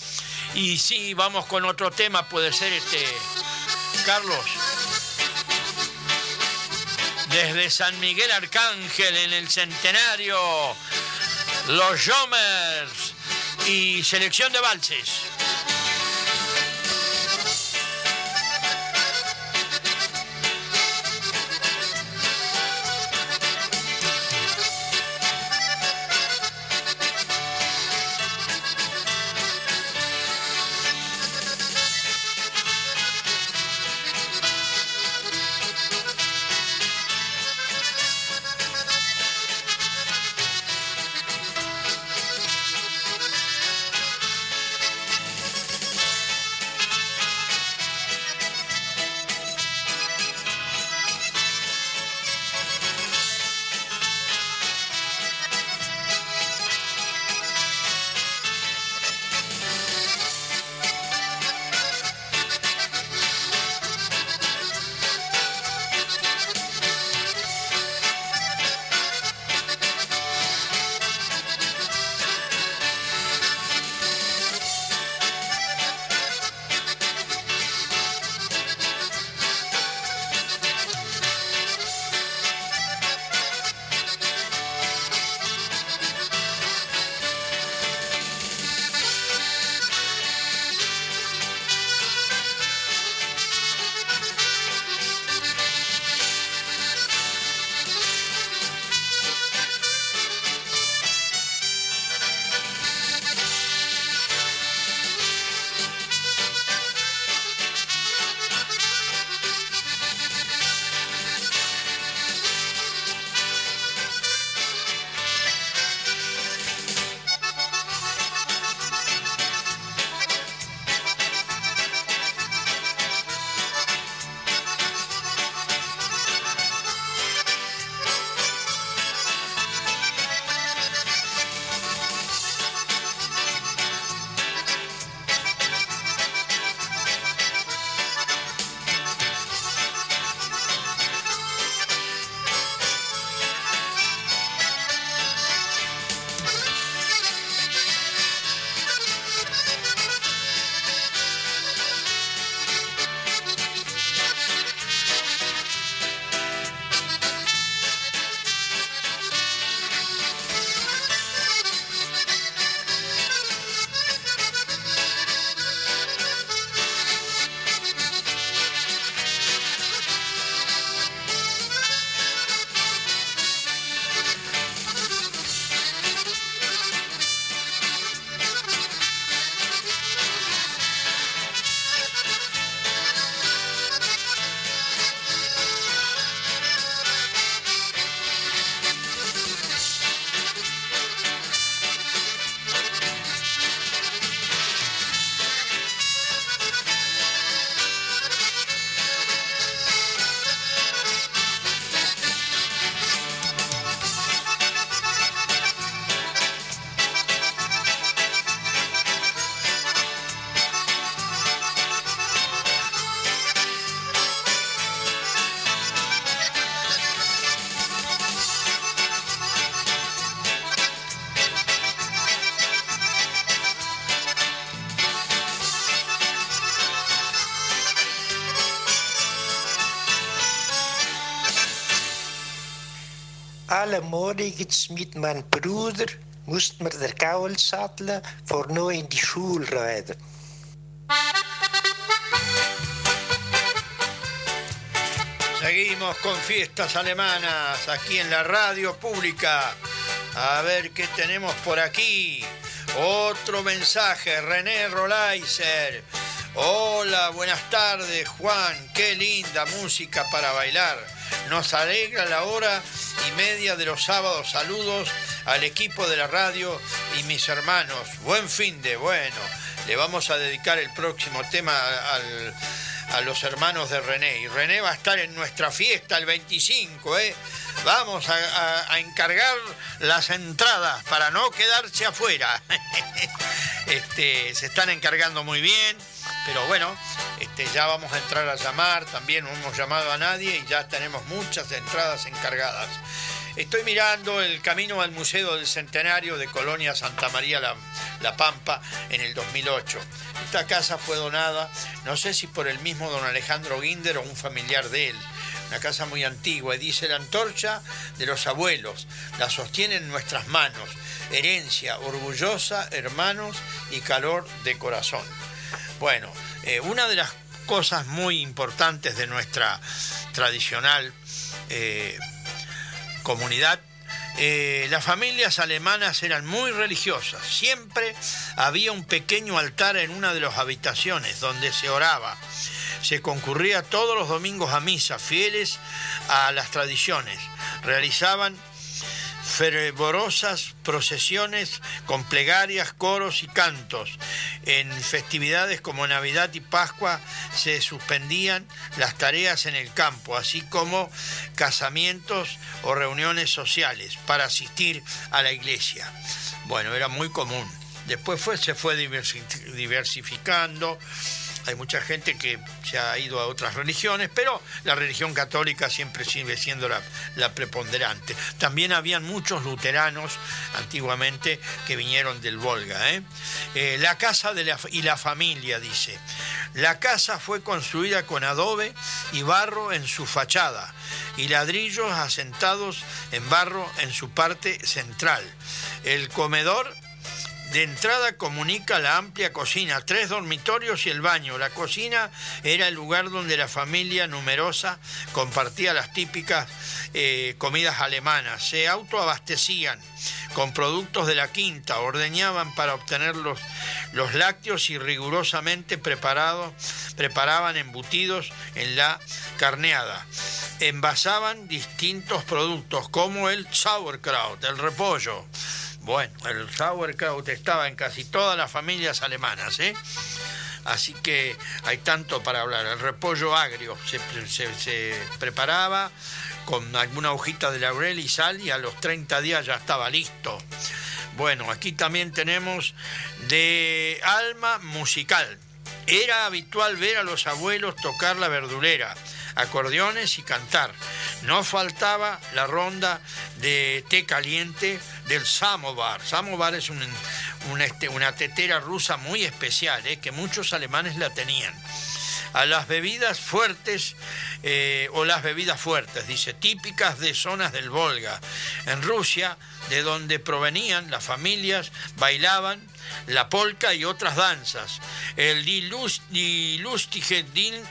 Y si vamos con otro tema, puede ser este, Carlos. desde San Miguel Arcángel en el centenario, los Jomers y selección de valses. Seguimos con fiestas alemanas aquí en la radio pública. A ver qué tenemos por aquí. Otro mensaje, René Rolaiser. Hola, buenas tardes, Juan. Qué linda música para bailar. Nos alegra la hora y media de los sábados. Saludos al equipo de la radio y mis hermanos. Buen fin de bueno. Le vamos a dedicar el próximo tema a los hermanos de René. Y René va a estar en nuestra fiesta el 25, ¿eh? Vamos a, encargar las entradas para no quedarse afuera. <laughs> este, se están encargando muy bien, pero bueno, este, ya vamos a entrar a llamar, también no hemos llamado a nadie y ya tenemos muchas entradas encargadas. Estoy mirando el camino al Museo del Centenario de Colonia Santa María la, Pampa en el 2008. Esta casa fue donada, no sé si por el mismo don Alejandro Guinder o un familiar de él, una casa muy antigua, y dice la antorcha de los abuelos, la sostienen nuestras manos, herencia orgullosa, hermanos y calor de corazón. Bueno, eh, una de las cosas muy importantes de nuestra tradicional eh, comunidad eh, las familias alemanas eran muy religiosas. Siempre había un pequeño altar en una de las habitaciones donde se oraba. Se concurría todos los domingos a misa, fieles a las tradiciones. Realizaban fervorosas procesiones con plegarias, coros y cantos. En festividades como Navidad y Pascua se suspendían las tareas en el campo, así como casamientos o reuniones sociales para asistir a la iglesia. Bueno, era muy común. Después fue, se fue diversificando hay mucha gente que se ha ido a otras religiones, pero la religión católica siempre sigue siendo la, preponderante. También habían muchos luteranos antiguamente que vinieron del Volga. ¿eh? Eh, la casa y la familia, dice. La casa fue construida con adobe y barro en su fachada y ladrillos asentados en barro en su parte central. El comedor de entrada comunica la amplia cocina, tres dormitorios y el baño. La cocina era el lugar donde la familia numerosa compartía las típicas eh, comidas alemanas. Se autoabastecían con productos de la quinta, ordeñaban para obtener los, los lácteos y rigurosamente preparaban embutidos en la carneada. Envasaban distintos productos como el sauerkraut, el repollo bueno, el sauerkraut estaba en casi todas las familias alemanas, ¿eh? Así que hay tanto para hablar. El repollo agrio se, preparaba con alguna hojita de laurel y sal y a los 30 días ya estaba listo. Bueno, aquí también tenemos de alma musical. Era habitual ver a los abuelos tocar la verdulera acordeones y cantar. No faltaba la ronda de té caliente del samovar. Samovar es este, una tetera rusa muy especial, eh, que muchos alemanes la tenían. A las bebidas fuertes eh, o las bebidas fuertes, dice, típicas de zonas del Volga. En Rusia, de donde provenían las familias, bailaban la polka y otras danzas, el Die,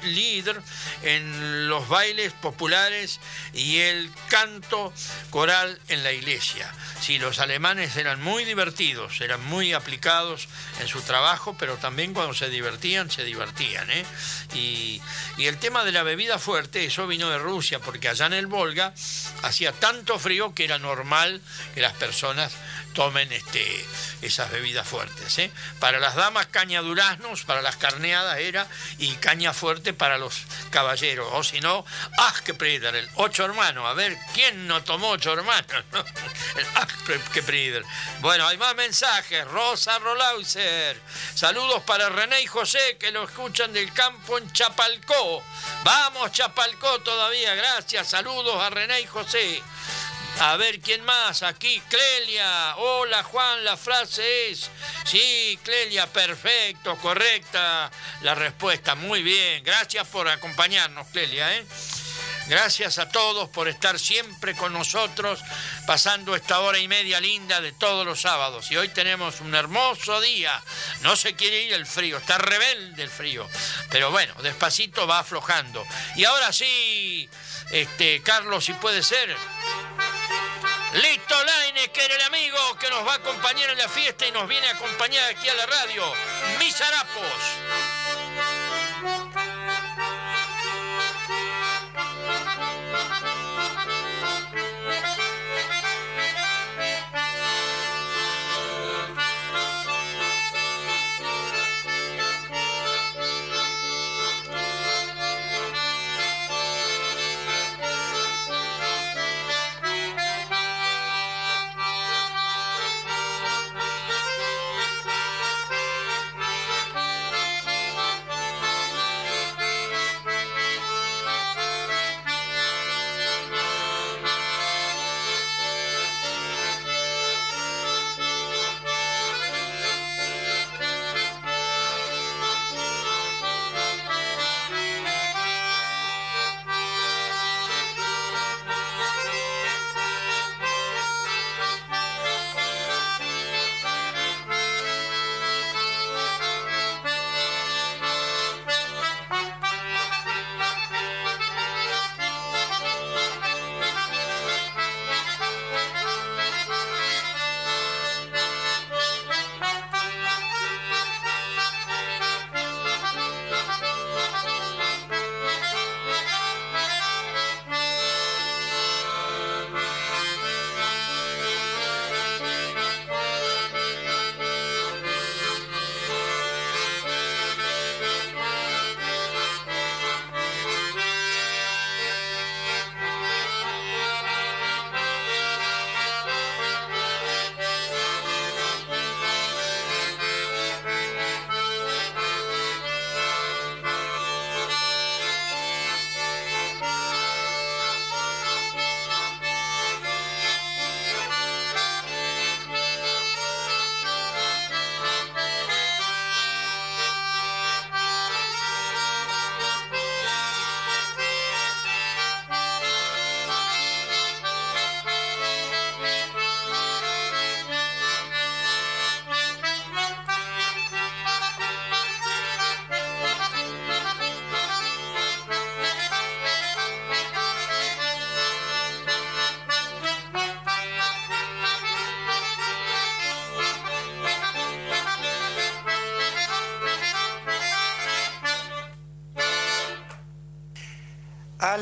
Lieder en los bailes populares y el canto coral en la iglesia. Sí, los alemanes eran muy divertidos, eran muy aplicados en su trabajo, pero también cuando se divertían, se divertían. ¿eh? Y, y el tema de la bebida fuerte, eso vino de Rusia, porque allá en el Volga hacía tanto frío que era normal que las personas tomen este, esas bebidas fuertes. ¿eh? Para las damas caña duraznos, para las carneadas era, y caña fuerte para los caballeros. O si no, ¡ah, que prider! El ocho hermanos. A ver, ¿quién no tomó ocho hermanos? <laughs> el ¡ah! Bueno, hay más mensajes. Rosa Rolauser. Saludos para René y José, que lo escuchan del campo en Chapalcó. Vamos, Chapalcó todavía. Gracias. Saludos a René y José. A ver, ¿quién más? Aquí, Clelia. Hola, Juan, la frase es... Sí, Clelia, perfecto, correcta la respuesta. Muy bien. Gracias por acompañarnos, Clelia. ¿eh? Gracias a todos por estar siempre con nosotros, pasando esta hora y media linda de todos los sábados. Y hoy tenemos un hermoso día. No se quiere ir el frío, está rebelde el frío. Pero bueno, despacito va aflojando. Y ahora sí, este, Carlos, si puede ser. Listo Laine, que era el amigo que nos va a acompañar en la fiesta y nos viene a acompañar aquí a la radio. Mis harapos.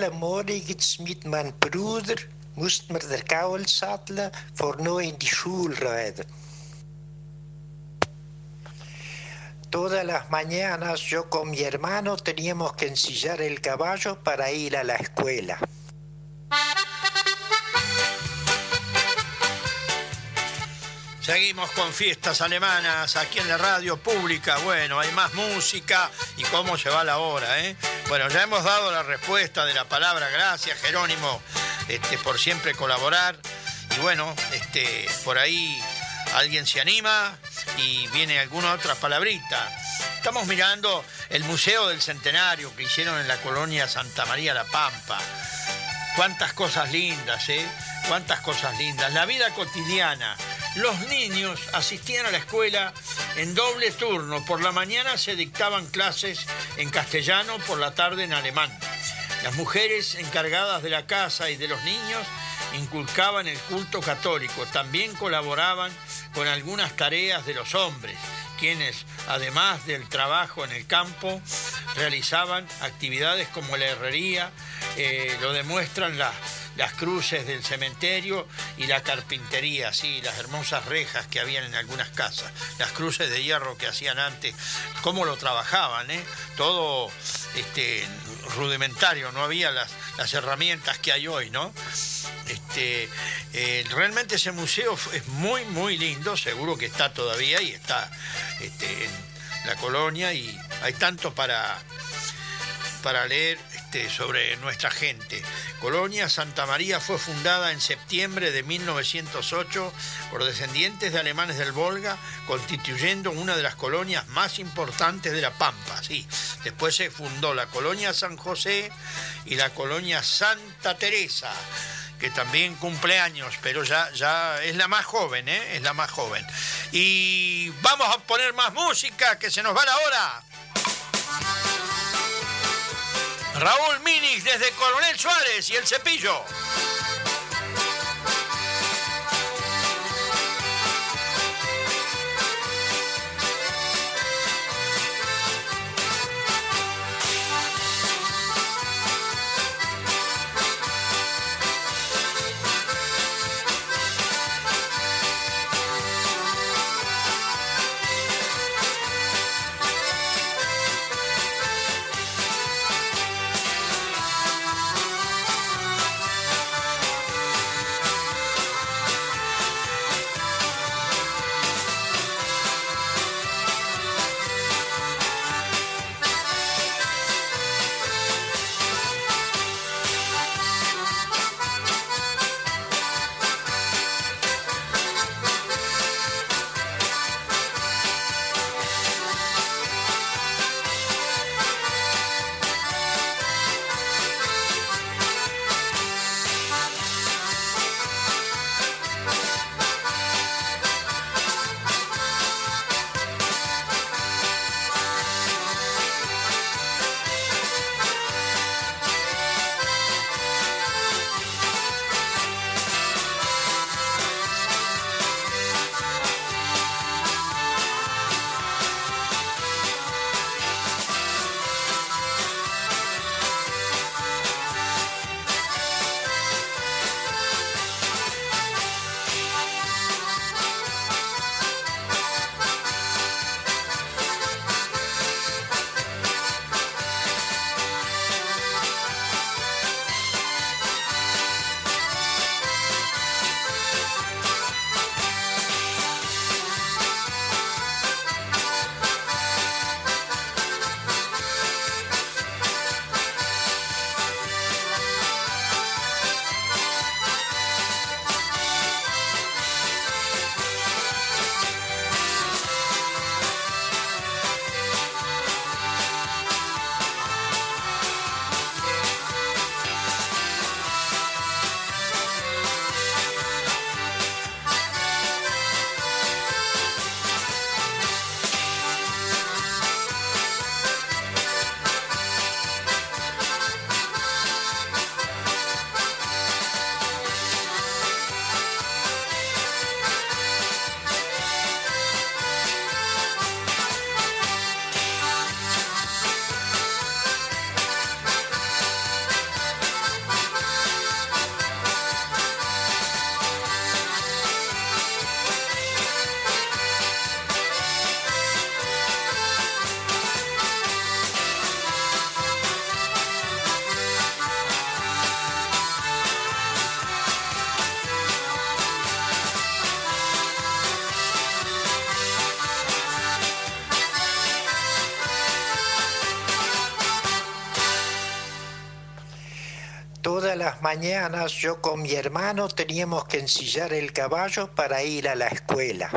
Alle morgens mit meinem der Gaul satteln, vor. Todas las mañanas yo con mi hermano teníamos que ensillar el caballo para ir a la escuela. Seguimos con fiestas alemanas aquí en la radio pública. Bueno, hay más música y cómo se va la hora, ¿eh? Bueno, ya hemos dado la respuesta de la palabra gracias, Jerónimo, este, por siempre colaborar. Y bueno, este, por ahí alguien se anima y viene alguna otra palabrita. Estamos mirando el Museo del Centenario que hicieron en la colonia Santa María La Pampa. Cuántas cosas lindas, ¿eh? Cuántas cosas lindas. La vida cotidiana los niños asistían a la escuela en doble turno. Por la mañana se dictaban clases en castellano, por la tarde en alemán. Las mujeres encargadas de la casa y de los niños inculcaban el culto católico. También colaboraban con algunas tareas de los hombres, quienes, además del trabajo en el campo, realizaban actividades como la herrería, eh, lo demuestran las las cruces del cementerio y la carpintería, sí, las hermosas rejas que habían en algunas casas, las cruces de hierro que hacían antes, cómo lo trabajaban, ¿eh? todo este, rudimentario, no había las, herramientas que hay hoy, ¿no? Este, eh, realmente ese museo es muy, muy lindo, seguro que está todavía y está este, en la colonia y hay tanto para, para leer sobre nuestra gente. Colonia Santa María fue fundada en septiembre de 1908 por descendientes de alemanes del Volga, constituyendo una de las colonias más importantes de la Pampa. Sí. Después se fundó la colonia San José y la colonia Santa Teresa que también cumple años, pero ya, ya es la más joven, ¿eh? es la más joven. Y vamos a poner más música, que se nos va la hora. Raúl Minix desde Coronel Suárez y el cepillo. Mañanas yo con mi hermano teníamos que ensillar el caballo para ir a la escuela.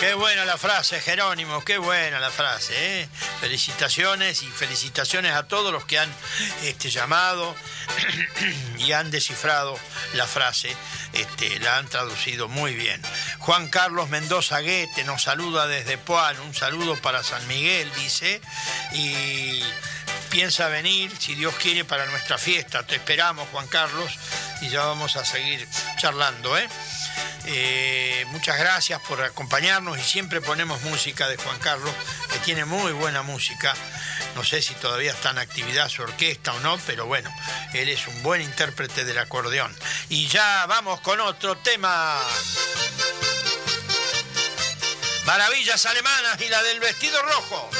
Qué buena la frase, Jerónimo, qué buena la frase. ¿eh? Felicitaciones y felicitaciones a todos los que han este, llamado <clears throat> y han descifrado la frase, este, la han traducido muy bien. Juan Carlos Mendoza Guete nos saluda desde Puan, un saludo para San Miguel, dice, y piensa venir, si Dios quiere, para nuestra fiesta. Te esperamos, Juan Carlos, y ya vamos a seguir charlando, ¿eh? Eh, muchas gracias por acompañarnos y siempre ponemos música de Juan Carlos, que tiene muy buena música. No sé si todavía está en actividad su orquesta o no, pero bueno, él es un buen intérprete del acordeón. Y ya vamos con otro tema. Maravillas alemanas y la del vestido rojo.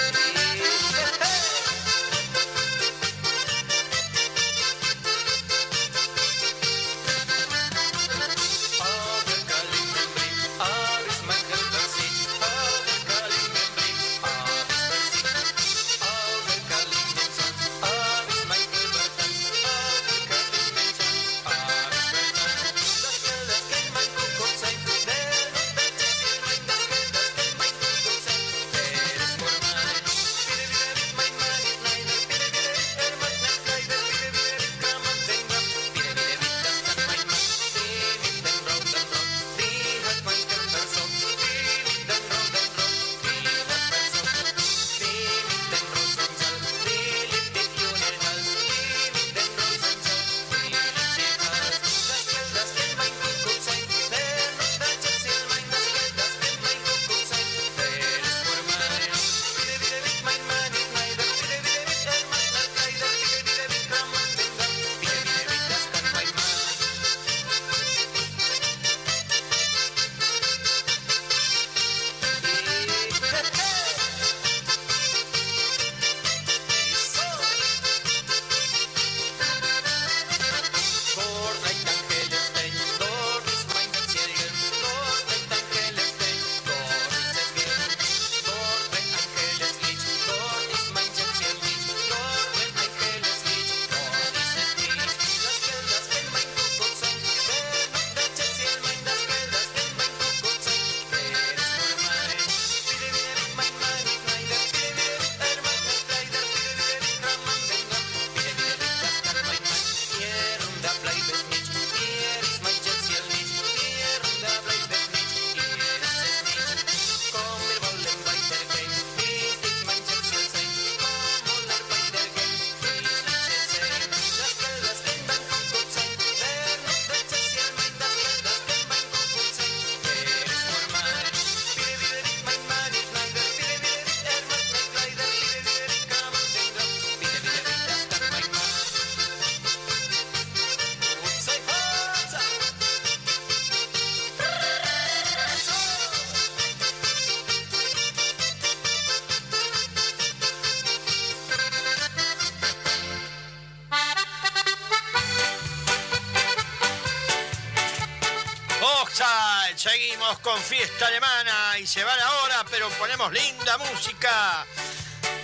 Linda música.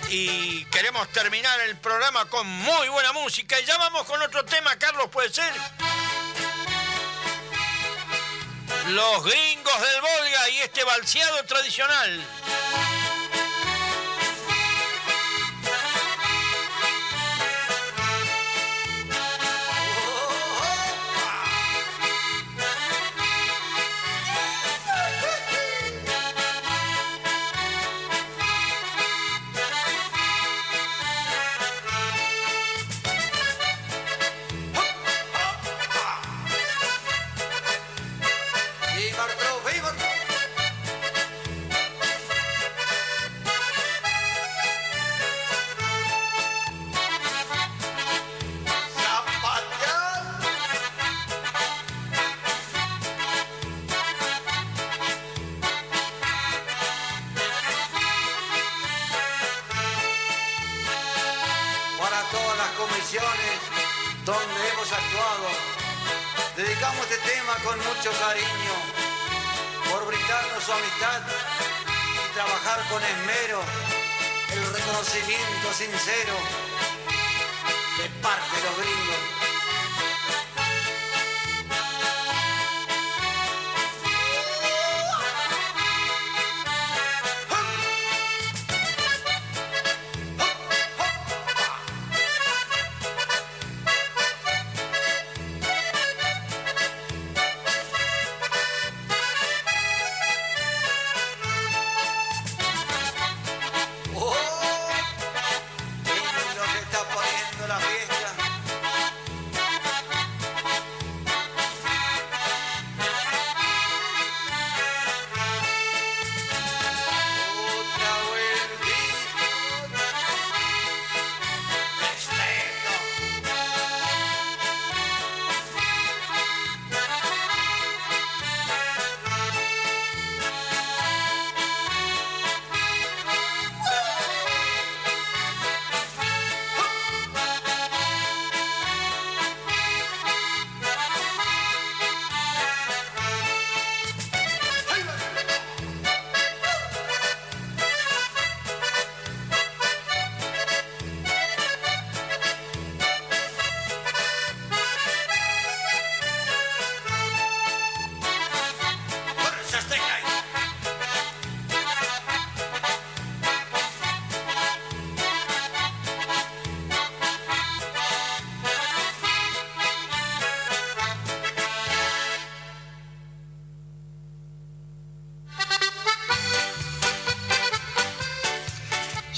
Y queremos terminar el programa con muy buena música. Y ya vamos con otro tema, Carlos, ¿puede ser? Los gringos del Volga y este balseado tradicional.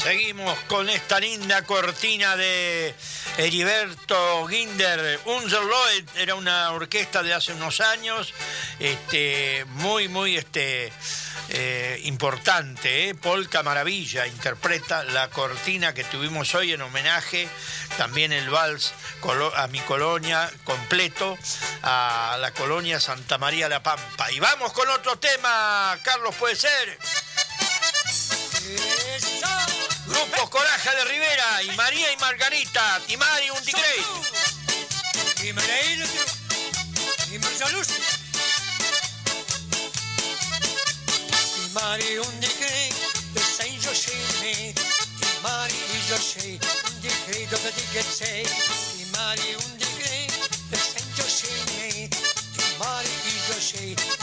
Seguimos con esta linda cortina de Heriberto Ginder. Unserloed era una orquesta de hace unos años, este, muy, muy este, eh, importante. ¿eh? Polka Maravilla interpreta la cortina que tuvimos hoy en homenaje, también el vals a mi colonia completo, a la colonia Santa María La Pampa. Y vamos con otro tema, Carlos, puede ser. Grupo Coraje de Rivera y María y Margarita, Timari un ticrey. Y María y Marsaluz. Timari un ticrey, de Saint. Timari y Joshime, un ticrey dove di che sei. Timari un ticrey, de Saint. Timari y Joshime, un ticrey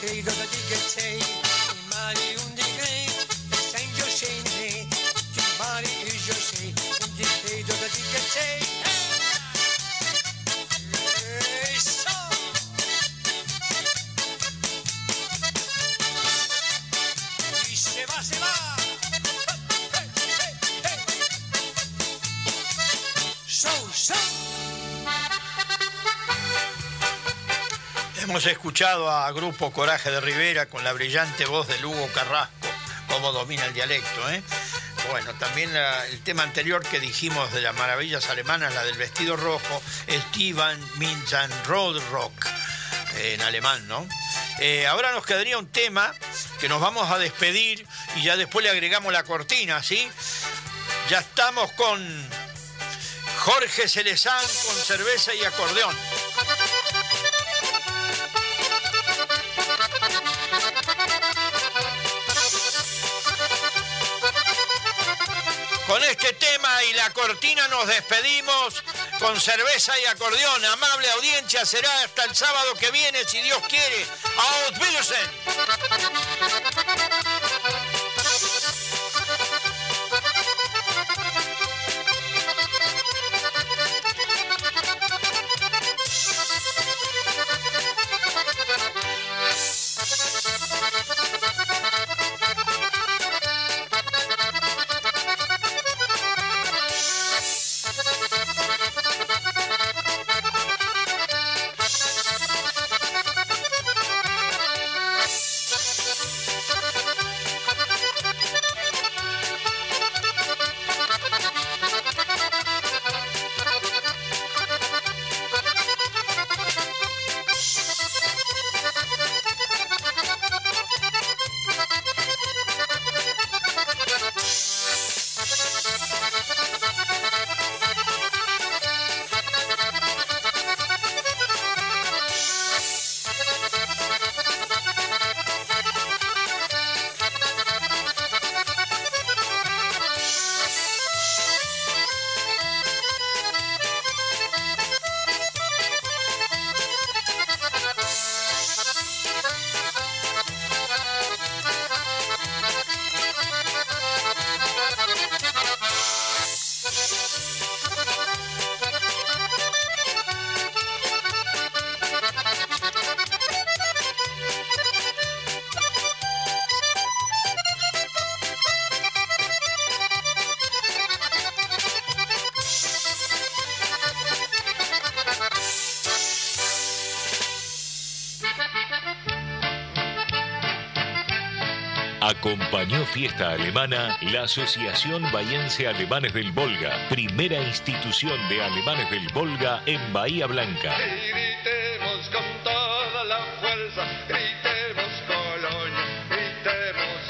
un tigre con Hemos escuchado a Grupo Coraje de Rivera con la brillante voz de Lugo Carrasco, cómo domina el dialecto. ¿eh? Bueno, también el tema anterior que dijimos de las maravillas alemanas, la del vestido rojo, Steven Minzan Rock en alemán, ¿no? Eh, ahora nos quedaría un tema que nos vamos a despedir y ya después le agregamos la cortina, ¿sí? Ya estamos con Jorge Celezán con cerveza y acordeón. Con este tema y la cortina nos despedimos con cerveza y acordeón. Amable audiencia, será hasta el sábado que viene, si Dios quiere. Auf Wiedersehen. Fiesta Alemana la Asociación Bahiense Alemanes del Volga, primera institución de alemanes del Volga en Bahía Blanca. Gritemos con toda la fuerza, gritemos Colonia, gritemos.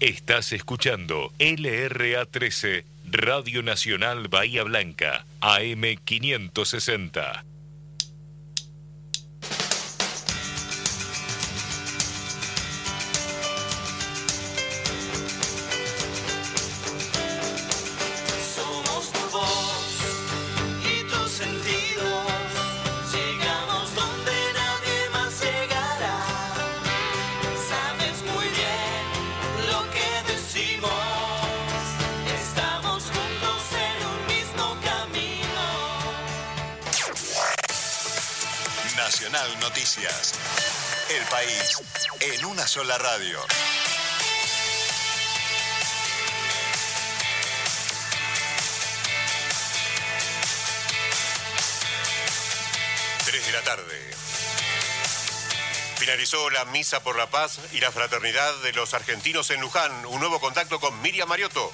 Estás escuchando LRA 13, Radio Nacional Bahía Blanca, AM 560. Noticias. El país en una sola radio. Tres de la tarde. Finalizó la misa por la paz y la fraternidad de los argentinos en Luján. Un nuevo contacto con Miriam Mariotto.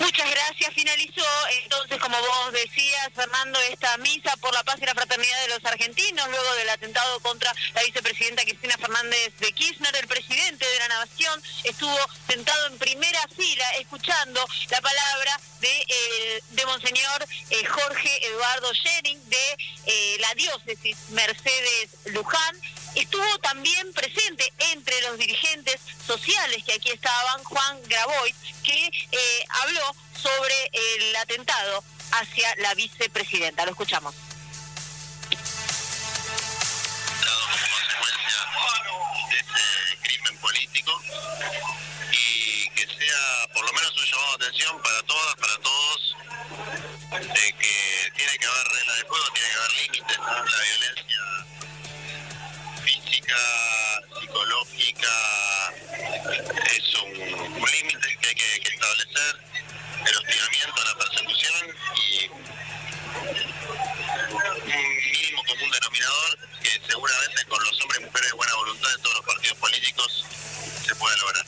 Muchas gracias. Finalizó entonces, como vos decías, Fernando, esta misa por la paz y la fraternidad de los argentinos, luego del atentado contra la vicepresidenta Cristina Fernández de Kirchner. El presidente de la Nación estuvo sentado en primera fila escuchando la palabra de, eh, de Monseñor eh, Jorge Eduardo Schering de eh, la diócesis Mercedes Luján. Estuvo también presente entre los dirigentes sociales que aquí estaban Juan Grabois, que eh, habló sobre el atentado hacia la vicepresidenta. Lo escuchamos. ese crimen político y que sea por lo menos un llamado de atención para todas, para todos, de que tiene que haber reglas de juego, tiene que haber límites, ¿no? la violencia física, psicológica, es un, un límite que hay que, que establecer, el hostigamiento, la persecución y un mínimo común denominador que seguramente con los hombres y mujeres de buena voluntad de todos los partidos políticos se puede lograr.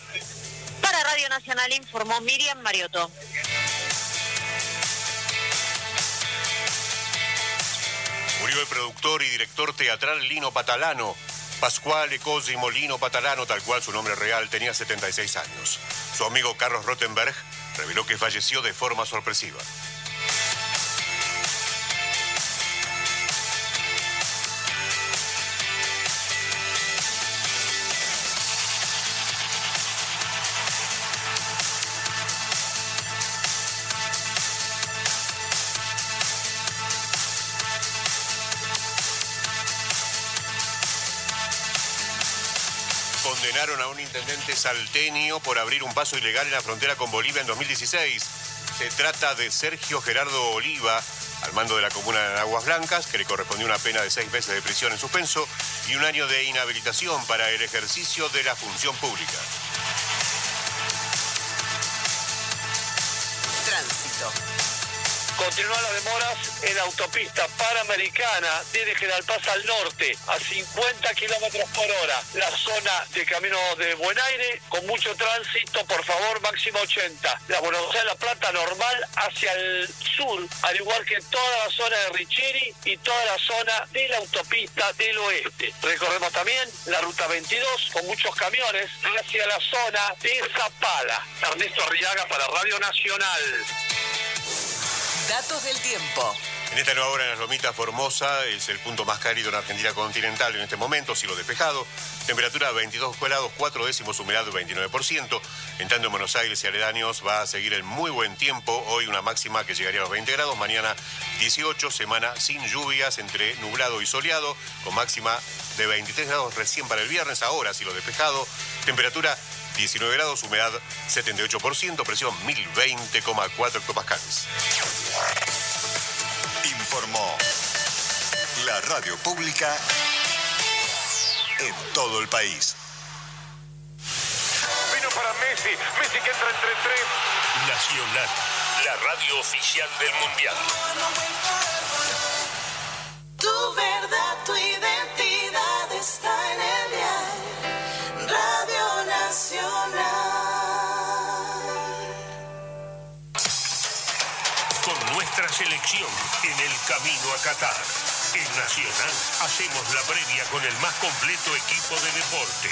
Para Radio Nacional informó Miriam Mariotto. Murió el productor y director teatral Lino Patalano. Pascuale Cosimo Lino Patalano, tal cual su nombre real, tenía 76 años. Su amigo Carlos Rottenberg reveló que falleció de forma sorpresiva. Intendente salteño por abrir un paso ilegal en la frontera con Bolivia en 2016. Se trata de Sergio Gerardo Oliva, al mando de la comuna de Aguas Blancas, que le correspondió una pena de seis meses de prisión en suspenso y un año de inhabilitación para el ejercicio de la función pública. Continúan las demoras en autopista panamericana desde General Paz al norte a 50 kilómetros por hora. La zona de Camino de Buen Aire con mucho tránsito, por favor, máximo 80. La Buenos Aires La Plata normal hacia el sur, al igual que toda la zona de Richeri y toda la zona de la autopista del oeste. Recorremos también la ruta 22 con muchos camiones hacia la zona de Zapala. Ernesto Arriaga para Radio Nacional. Datos del tiempo. En esta nueva hora en las Lomitas Formosa es el punto más cálido en Argentina continental en este momento, cielo despejado, temperatura 22 grados, 4 décimos, humedad 29%. En tanto en Buenos Aires y aledaños va a seguir el muy buen tiempo, hoy una máxima que llegaría a los 20 grados, mañana 18, semana sin lluvias, entre nublado y soleado, con máxima de 23 grados recién para el viernes, ahora cielo despejado, temperatura 19 grados, humedad 78%, presión 1020,4 hectopascales. Informó la radio pública en todo el país. Vino para Messi, Messi que entra entre tres. Nacional, la radio oficial del Mundial. Tu verdad, selección en el camino a Qatar. En Nacional hacemos la previa con el más completo equipo de deporte.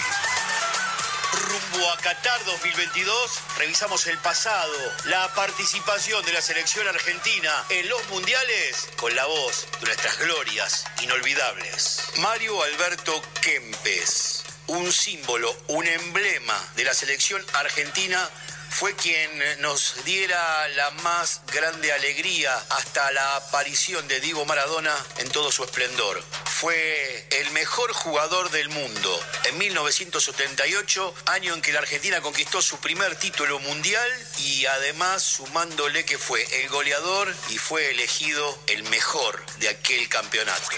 Rumbo a Qatar 2022, revisamos el pasado, la participación de la selección argentina en los mundiales con la voz de nuestras glorias inolvidables. Mario Alberto Kempes, un símbolo, un emblema de la selección argentina fue quien nos diera la más grande alegría hasta la aparición de Diego Maradona en todo su esplendor. Fue el mejor jugador del mundo en 1978, año en que la Argentina conquistó su primer título mundial y además sumándole que fue el goleador y fue elegido el mejor de aquel campeonato.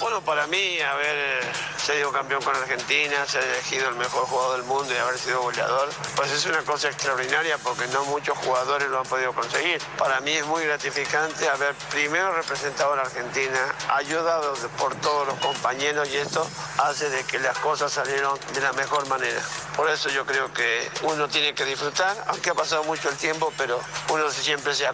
Bueno, para mí haber sido campeón con Argentina, ser elegido el mejor jugador del mundo y haber sido goleador, pues es una cosa extraordinaria porque no muchos jugadores lo han podido conseguir. Para mí es muy gratificante haber primero representado a la Argentina, ayudado por todos los compañeros y esto hace de que las cosas salieron de la mejor manera. Por eso yo creo que uno tiene que disfrutar, aunque ha pasado mucho el tiempo, pero uno siempre se